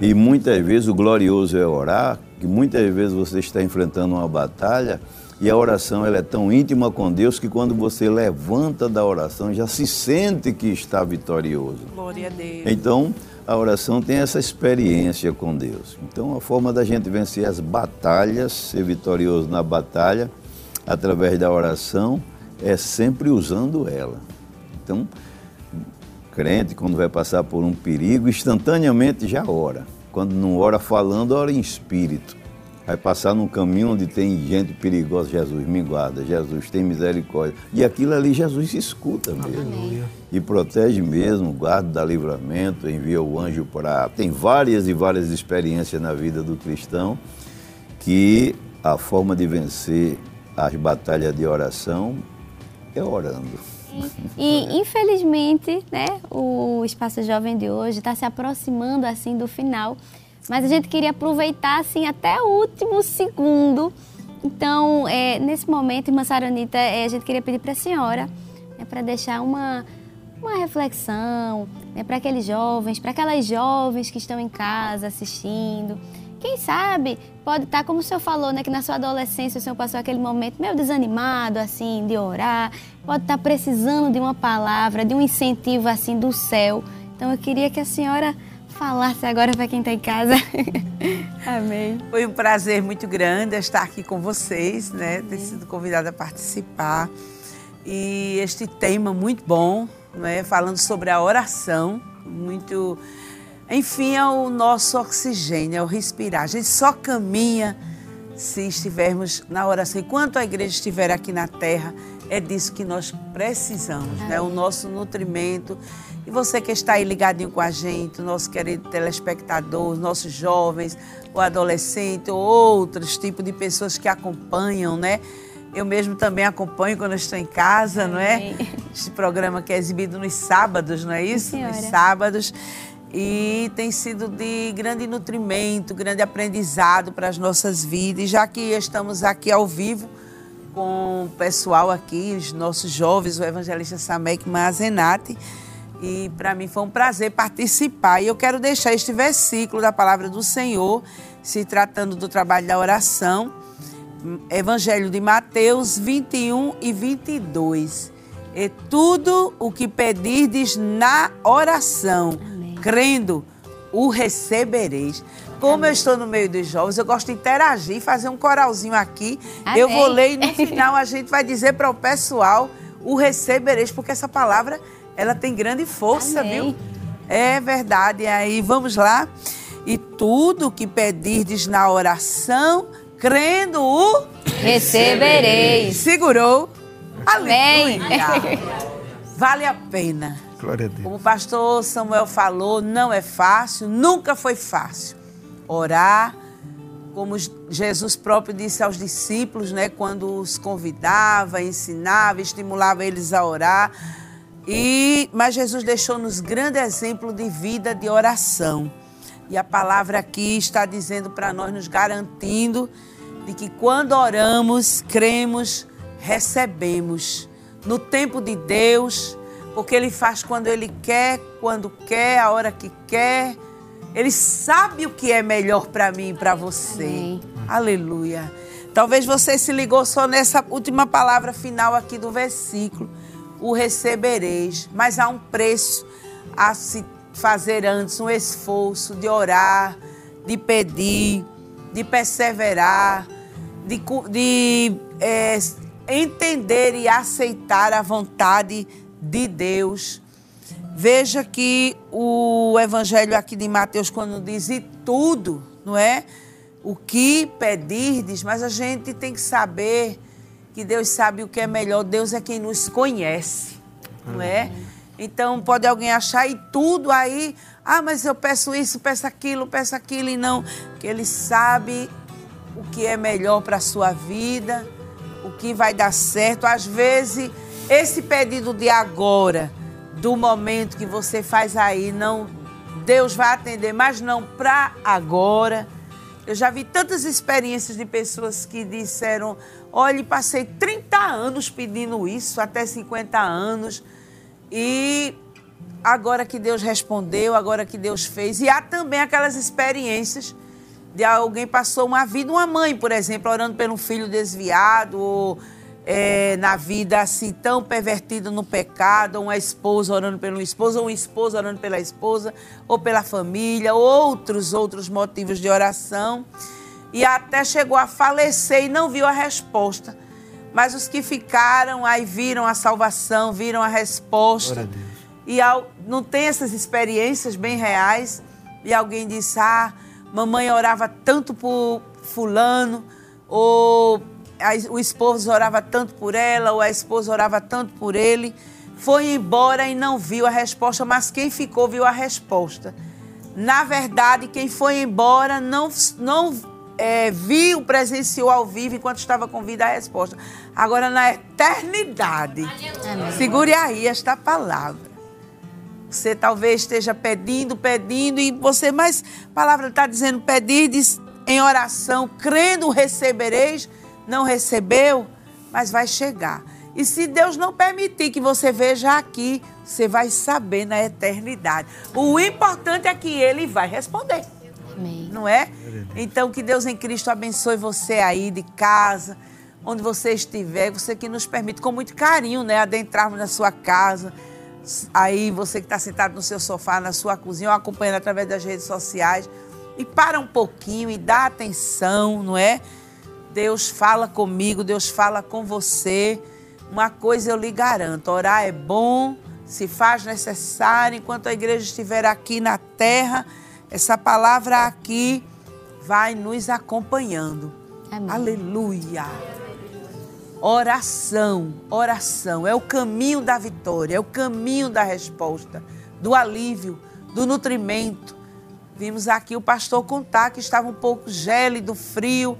[SPEAKER 3] E muitas vezes o glorioso é orar, que muitas vezes você está enfrentando uma batalha e a oração ela é tão íntima com Deus que quando você levanta da oração já se sente que está vitorioso.
[SPEAKER 4] Glória a Deus.
[SPEAKER 3] Então, a oração tem essa experiência com Deus. Então, a forma da gente vencer as batalhas, ser vitorioso na batalha, através da oração, é sempre usando ela. Então, crente, quando vai passar por um perigo, instantaneamente já ora. Quando não ora falando, ora em espírito. Vai passar num caminho onde tem gente perigosa, Jesus me guarda, Jesus tem misericórdia. E aquilo ali Jesus escuta mesmo. Aleluia. E protege mesmo, guarda da livramento, envia o anjo para. Tem várias e várias experiências na vida do cristão que a forma de vencer as batalhas de oração é orando.
[SPEAKER 2] E, infelizmente, né, o Espaço Jovem de hoje está se aproximando assim do final. Mas a gente queria aproveitar assim até o último segundo. Então, é, nesse momento, irmã Saranita, é, a gente queria pedir para a senhora é, para deixar uma, uma reflexão né, para aqueles jovens, para aquelas jovens que estão em casa assistindo. Quem sabe pode estar, como o senhor falou, né, que na sua adolescência o senhor passou aquele momento meio desanimado, assim, de orar, pode estar precisando de uma palavra, de um incentivo, assim, do céu. Então eu queria que a senhora falasse agora para quem está em casa. [laughs] Amém.
[SPEAKER 4] Foi um prazer muito grande estar aqui com vocês, né? Ter sido convidada a participar. E este tema muito bom, né? Falando sobre a oração, muito enfim, é o nosso oxigênio, é o respirar. A gente só caminha se estivermos na oração. Enquanto a igreja estiver aqui na terra, é disso que nós precisamos, né? O nosso nutrimento. E você que está aí ligadinho com a gente, nosso querido telespectador, os nossos jovens, o adolescente, ou outros tipos de pessoas que acompanham, né? Eu mesmo também acompanho quando estou em casa, não é? Este programa que é exibido nos sábados, não é isso? Nos sábados e tem sido de grande nutrimento, grande aprendizado para as nossas vidas. E já que estamos aqui ao vivo com o pessoal aqui, os nossos jovens, o evangelista Samek Mazenati, e para mim foi um prazer participar. E eu quero deixar este versículo da palavra do Senhor, se tratando do trabalho da oração, Evangelho de Mateus 21 e 22. E tudo o que pedirdes na oração, crendo, o recebereis. Como eu estou no meio dos jovens, eu gosto de interagir, fazer um coralzinho aqui. Eu
[SPEAKER 2] Amém.
[SPEAKER 4] vou ler e no final a gente vai dizer para o pessoal o recebereis, porque essa palavra ela tem grande força,
[SPEAKER 2] Amém.
[SPEAKER 4] viu? É verdade. E aí, vamos lá. E tudo que pedirdes na oração, crendo o
[SPEAKER 2] Recebereis.
[SPEAKER 4] Segurou.
[SPEAKER 2] Amém.
[SPEAKER 4] Aleluia. Vale a pena.
[SPEAKER 1] Glória a Deus.
[SPEAKER 4] Como o pastor Samuel falou, não é fácil, nunca foi fácil. Orar, como Jesus próprio disse aos discípulos, né, quando os convidava, ensinava, estimulava eles a orar. E mas Jesus deixou-nos grande exemplo de vida de oração. E a palavra aqui está dizendo para nós, nos garantindo de que quando oramos, cremos, recebemos. No tempo de Deus, porque Ele faz quando Ele quer, quando quer, a hora que quer. Ele sabe o que é melhor para mim e para você.
[SPEAKER 2] Amém.
[SPEAKER 4] Aleluia. Talvez você se ligou só nessa última palavra final aqui do versículo. O recebereis. Mas há um preço a se fazer antes, um esforço de orar, de pedir, de perseverar, de, de eh, entender e aceitar a vontade de Deus. Veja que o evangelho aqui de Mateus, quando diz e tudo, não é? O que pedirdes, mas a gente tem que saber que Deus sabe o que é melhor, Deus é quem nos conhece, não é? Então pode alguém achar e tudo aí, ah, mas eu peço isso, peço aquilo, peço aquilo e não, que Ele sabe o que é melhor para a sua vida, o que vai dar certo. Às vezes, esse pedido de agora, do momento que você faz aí, não Deus vai atender, mas não para agora. Eu já vi tantas experiências de pessoas que disseram: olha, passei 30 anos pedindo isso, até 50 anos, e agora que Deus respondeu, agora que Deus fez. E há também aquelas experiências de alguém passou uma vida, uma mãe, por exemplo, orando pelo filho desviado, ou é, na vida assim tão pervertida no pecado, uma esposa orando pelo esposo, ou um esposo orando pela esposa, ou pela família, outros, outros motivos de oração. E até chegou a falecer e não viu a resposta. Mas os que ficaram aí viram a salvação, viram a resposta. E ao- não tem essas experiências bem reais. E alguém disse: Ah, mamãe orava tanto por Fulano, ou o esposo orava tanto por ela, ou a esposa orava tanto por ele. Foi embora e não viu a resposta, mas quem ficou viu a resposta. Na verdade, quem foi embora não, não é, viu, presenciou ao vivo enquanto estava com vida a resposta. Agora, na eternidade, segure aí esta palavra. Você talvez esteja pedindo, pedindo, e você, mas a palavra está dizendo: pedirdes em oração, crendo recebereis, não recebeu, mas vai chegar. E se Deus não permitir que você veja aqui, você vai saber na eternidade. O importante é que Ele vai responder.
[SPEAKER 2] Amém.
[SPEAKER 4] Não é? Então, que Deus em Cristo abençoe você aí de casa, onde você estiver, você que nos permite com muito carinho, né, adentrarmos na sua casa. Aí, você que está sentado no seu sofá, na sua cozinha, ou acompanhando através das redes sociais. E para um pouquinho e dá atenção, não é? Deus fala comigo, Deus fala com você. Uma coisa eu lhe garanto: orar é bom, se faz necessário, enquanto a igreja estiver aqui na terra, essa palavra aqui vai nos acompanhando.
[SPEAKER 2] Amém.
[SPEAKER 4] Aleluia. Oração, oração é o caminho da vitória, é o caminho da resposta, do alívio, do nutrimento. Vimos aqui o pastor contar que estava um pouco gélido, frio,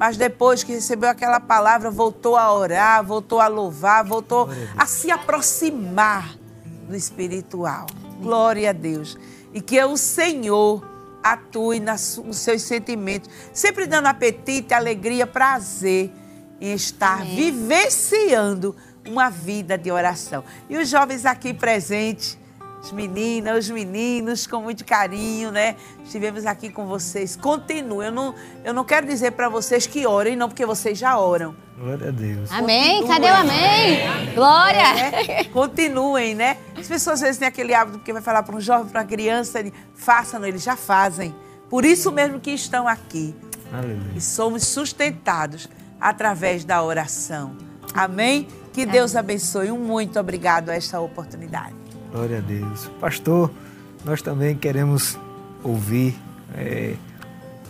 [SPEAKER 4] mas depois que recebeu aquela palavra, voltou a orar, voltou a louvar, voltou a se aproximar do espiritual. Glória a Deus. E que o Senhor atue nos seus sentimentos, sempre dando apetite, alegria, prazer em estar
[SPEAKER 2] Amém.
[SPEAKER 4] vivenciando uma vida de oração. E os jovens aqui presentes, as meninas, os meninos, com muito carinho, né? Estivemos aqui com vocês. Continuem. Eu não, eu não quero dizer para vocês que orem, não, porque vocês já oram.
[SPEAKER 1] Glória a Deus.
[SPEAKER 2] Amém.
[SPEAKER 4] Continuem.
[SPEAKER 2] Cadê o amém? Glória.
[SPEAKER 4] É, continuem, né? As pessoas às vezes têm aquele hábito, porque vai falar para um jovem, para uma criança, ele, façam, eles já fazem. Por isso mesmo que estão aqui.
[SPEAKER 1] Aleluia.
[SPEAKER 4] E somos sustentados através da oração. Amém? Que Deus abençoe. Um muito obrigado a esta oportunidade.
[SPEAKER 1] Glória a Deus. Pastor, nós também queremos ouvir é,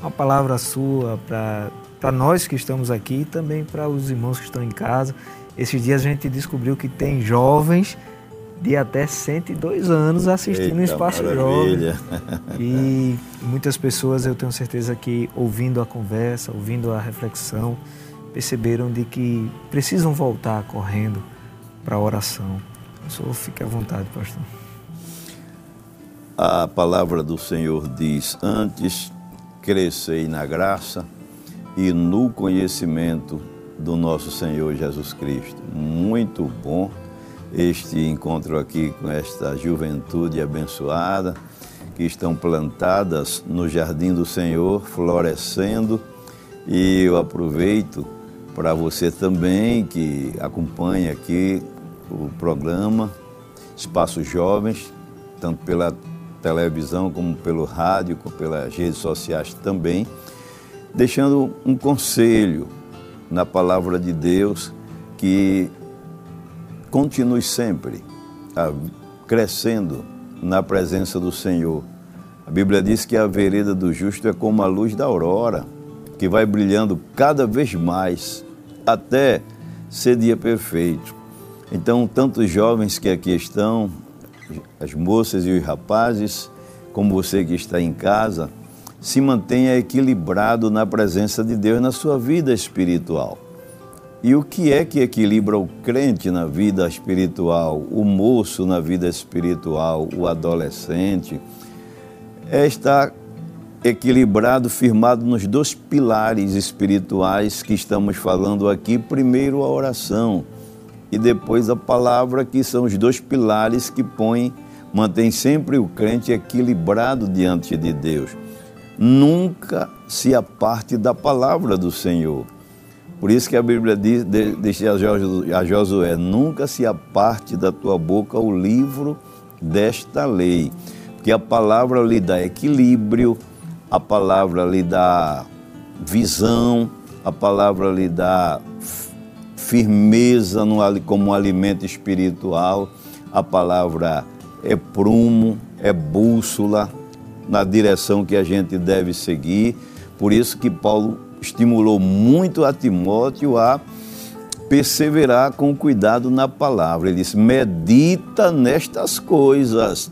[SPEAKER 1] uma palavra sua para nós que estamos aqui e também para os irmãos que estão em casa. Esses dias a gente descobriu que tem jovens de até 102 anos assistindo o
[SPEAKER 3] Eita,
[SPEAKER 1] Espaço Jovem.
[SPEAKER 3] maravilha. [laughs]
[SPEAKER 1] E muitas pessoas, eu tenho certeza que ouvindo a conversa, ouvindo a reflexão, perceberam de que precisam voltar correndo para a oração. Fique à vontade, pastor.
[SPEAKER 3] A palavra do Senhor diz: Antes crescei na graça e no conhecimento do nosso Senhor Jesus Cristo. Muito bom este encontro aqui com esta juventude abençoada que estão plantadas no jardim do Senhor, florescendo. E eu aproveito para você também que acompanha aqui o programa Espaços Jovens, tanto pela televisão como pelo rádio, como pelas redes sociais também, deixando um conselho na palavra de Deus que continue sempre a- crescendo na presença do Senhor. A Bíblia diz que a vereda do justo é como a luz da aurora, que vai brilhando cada vez mais até ser dia perfeito. Então, tanto os jovens que aqui estão, as moças e os rapazes, como você que está em casa, se mantenha equilibrado na presença de Deus na sua vida espiritual. E o que é que equilibra o crente na vida espiritual, o moço na vida espiritual, o adolescente? É estar equilibrado, firmado nos dois pilares espirituais que estamos falando aqui. Primeiro, a oração e depois a palavra, que são os dois pilares que põem, mantém sempre o crente equilibrado diante de Deus. Nunca se aparte da palavra do Senhor. Por isso que a Bíblia diz, diz a Josué, nunca se aparte da tua boca o livro desta lei, porque a palavra lhe dá equilíbrio, a palavra lhe dá visão, a palavra lhe dá firmeza no, como alimento espiritual, a palavra é prumo, é bússola na direção que a gente deve seguir. Por isso que Paulo estimulou muito a Timóteo a perseverar com cuidado na palavra. Ele disse: medita nestas coisas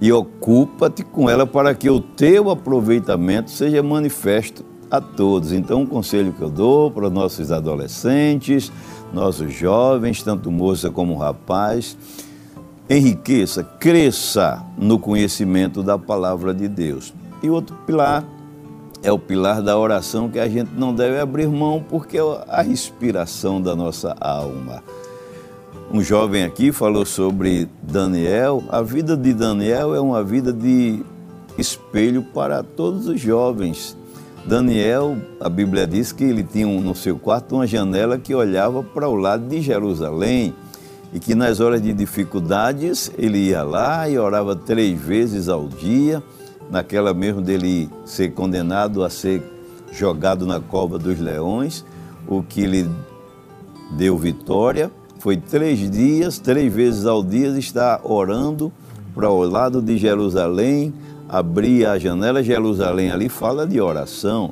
[SPEAKER 3] e ocupa-te com ela para que o teu aproveitamento seja manifesto a todos. Então, um conselho que eu dou para os nossos adolescentes, nossos jovens, tanto moça como rapaz, enriqueça, cresça no conhecimento da palavra de Deus. E outro pilar é o pilar da oração que a gente não deve abrir mão porque é a respiração da nossa alma. Um jovem aqui falou sobre Daniel. A vida de Daniel é uma vida de espelho para todos os jovens. Daniel, a Bíblia diz que ele tinha no seu quarto uma janela que olhava para o lado de Jerusalém e que nas horas de dificuldades ele ia lá e orava três vezes ao dia, naquela mesmo dele ser condenado a ser jogado na cova dos leões, o que lhe deu vitória. Foi três dias, três vezes ao dia, estar orando para o lado de Jerusalém, abrir a janela. Jerusalém ali fala de oração.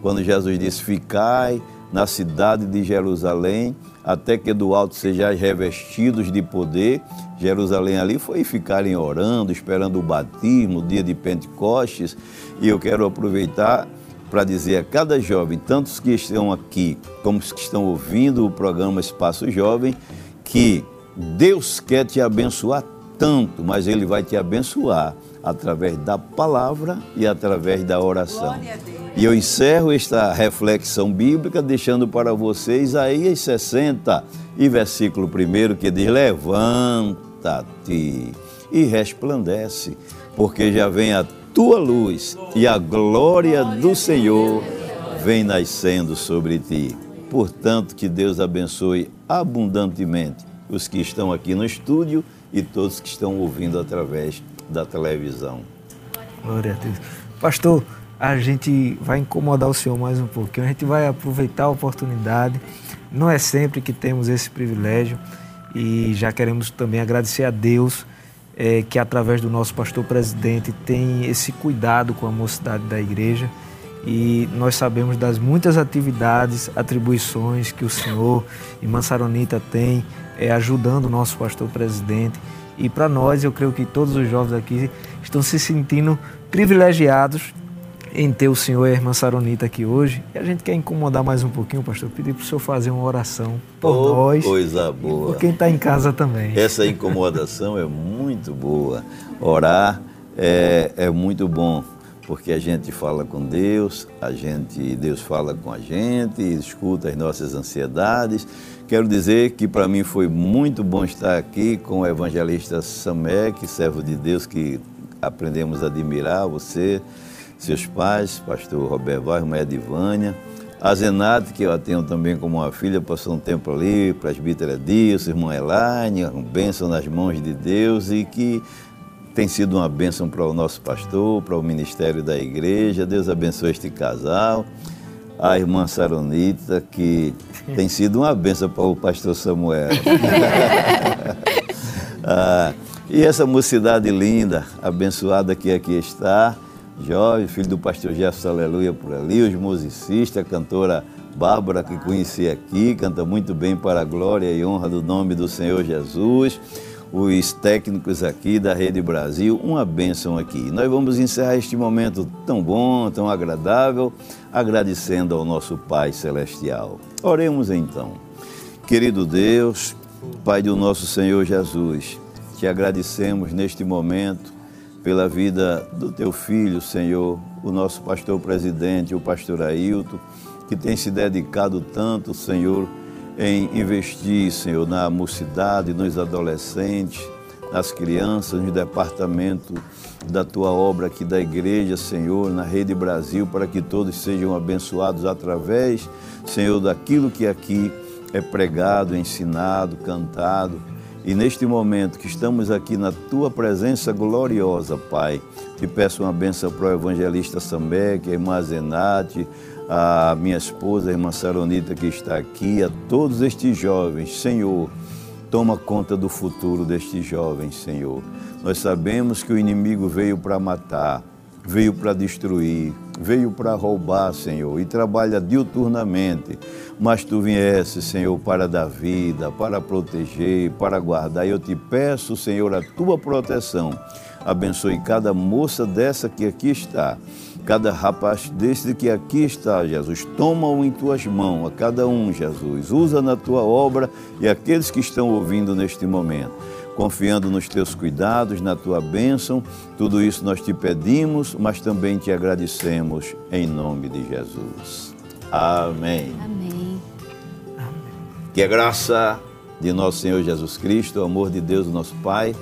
[SPEAKER 3] Quando Jesus disse: Ficai na cidade de Jerusalém, até que do alto sejais revestidos de poder. Jerusalém ali foi ficarem orando, esperando o batismo, o dia de Pentecostes. E eu quero aproveitar para dizer a cada jovem, tantos que estão aqui como os que estão ouvindo o programa Espaço Jovem, que Deus quer te abençoar tanto, mas Ele vai te abençoar através da palavra e através da oração. E eu encerro esta reflexão bíblica deixando para vocês Isaías 60 e versículo 1 que diz: Levanta-te e resplandece, porque já vem a tua luz e a glória do Senhor vem nascendo sobre ti. Portanto, que Deus abençoe abundantemente os que estão aqui no estúdio e todos que estão ouvindo através da televisão.
[SPEAKER 1] Glória a Deus. Pastor, a gente vai incomodar o senhor mais um pouquinho, a gente vai aproveitar a oportunidade. Não é sempre que temos esse privilégio e já queremos também agradecer a Deus é, que através do nosso pastor presidente tem esse cuidado com a mocidade da igreja e nós sabemos das muitas atividades, atribuições que o senhor e Mansaronita tem é, ajudando o nosso pastor presidente. E para nós, eu creio que todos os jovens aqui estão se sentindo privilegiados em ter o senhor e a irmã Saronita aqui hoje. E a gente quer incomodar mais um pouquinho, pastor, pedir para o senhor fazer uma oração por oh, nós.
[SPEAKER 3] Coisa boa.
[SPEAKER 1] Por quem está em casa também.
[SPEAKER 3] Essa incomodação é muito boa. Orar é, é muito bom, porque a gente fala com Deus, a gente, Deus fala com a gente, escuta as nossas ansiedades. Quero dizer que para mim foi muito bom estar aqui com o evangelista Samek, servo de Deus que aprendemos a admirar você seus pais, pastor Roberto Vaz, irmã Edivânia, a Zenate, que eu tenho também como uma filha, passou um tempo ali, presbítera Dias, irmã Elaine, um bênção nas mãos de Deus e que tem sido uma bênção para o nosso pastor, para o ministério da igreja. Deus abençoe este casal. A irmã Saronita, que [laughs] tem sido uma bênção para o pastor Samuel. [laughs] ah, e essa mocidade linda, abençoada que aqui está. Jorge, filho do pastor Jefferson Aleluia por ali, os musicistas, a cantora Bárbara, que conheci aqui, canta muito bem para a glória e honra do nome do Senhor Jesus, os técnicos aqui da Rede Brasil, uma bênção aqui. Nós vamos encerrar este momento tão bom, tão agradável, agradecendo ao nosso Pai Celestial. Oremos então. Querido Deus, Pai do nosso Senhor Jesus, te agradecemos neste momento pela vida do teu filho, Senhor, o nosso pastor presidente, o pastor Ailton, que tem se dedicado tanto, Senhor, em investir, Senhor, na mocidade, nos adolescentes, nas crianças, no departamento da tua obra aqui da igreja, Senhor, na Rede Brasil, para que todos sejam abençoados através, Senhor, daquilo que aqui é pregado, ensinado, cantado. E neste momento que estamos aqui na tua presença gloriosa, Pai, te peço uma benção para o evangelista Sambeck, a irmã Zenate, a minha esposa, a irmã Saronita que está aqui, a todos estes jovens, Senhor, toma conta do futuro destes jovens, Senhor. Nós sabemos que o inimigo veio para matar, veio para destruir, veio para roubar, Senhor, e trabalha diuturnamente mas tu viesse, Senhor, para dar vida, para proteger, para guardar. Eu te peço, Senhor, a tua proteção. Abençoe cada moça dessa que aqui está, cada rapaz desse que aqui está, Jesus. Toma-o em tuas mãos, a cada um, Jesus. Usa na tua obra e aqueles que estão ouvindo neste momento confiando nos teus cuidados, na tua bênção. Tudo isso nós te pedimos, mas também te agradecemos em nome de Jesus. Amém.
[SPEAKER 2] Amém.
[SPEAKER 3] Que a graça de nosso Senhor Jesus Cristo, o amor de Deus, nosso Pai,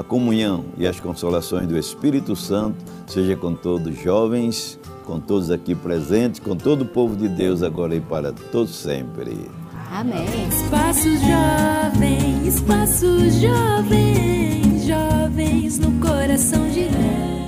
[SPEAKER 3] a comunhão e as consolações do Espírito Santo seja com todos os jovens, com todos aqui presentes, com todo o povo de Deus agora e para todos sempre.
[SPEAKER 2] Amém.
[SPEAKER 9] Espaço jovem, espaço jovem, jovens no coração de Deus.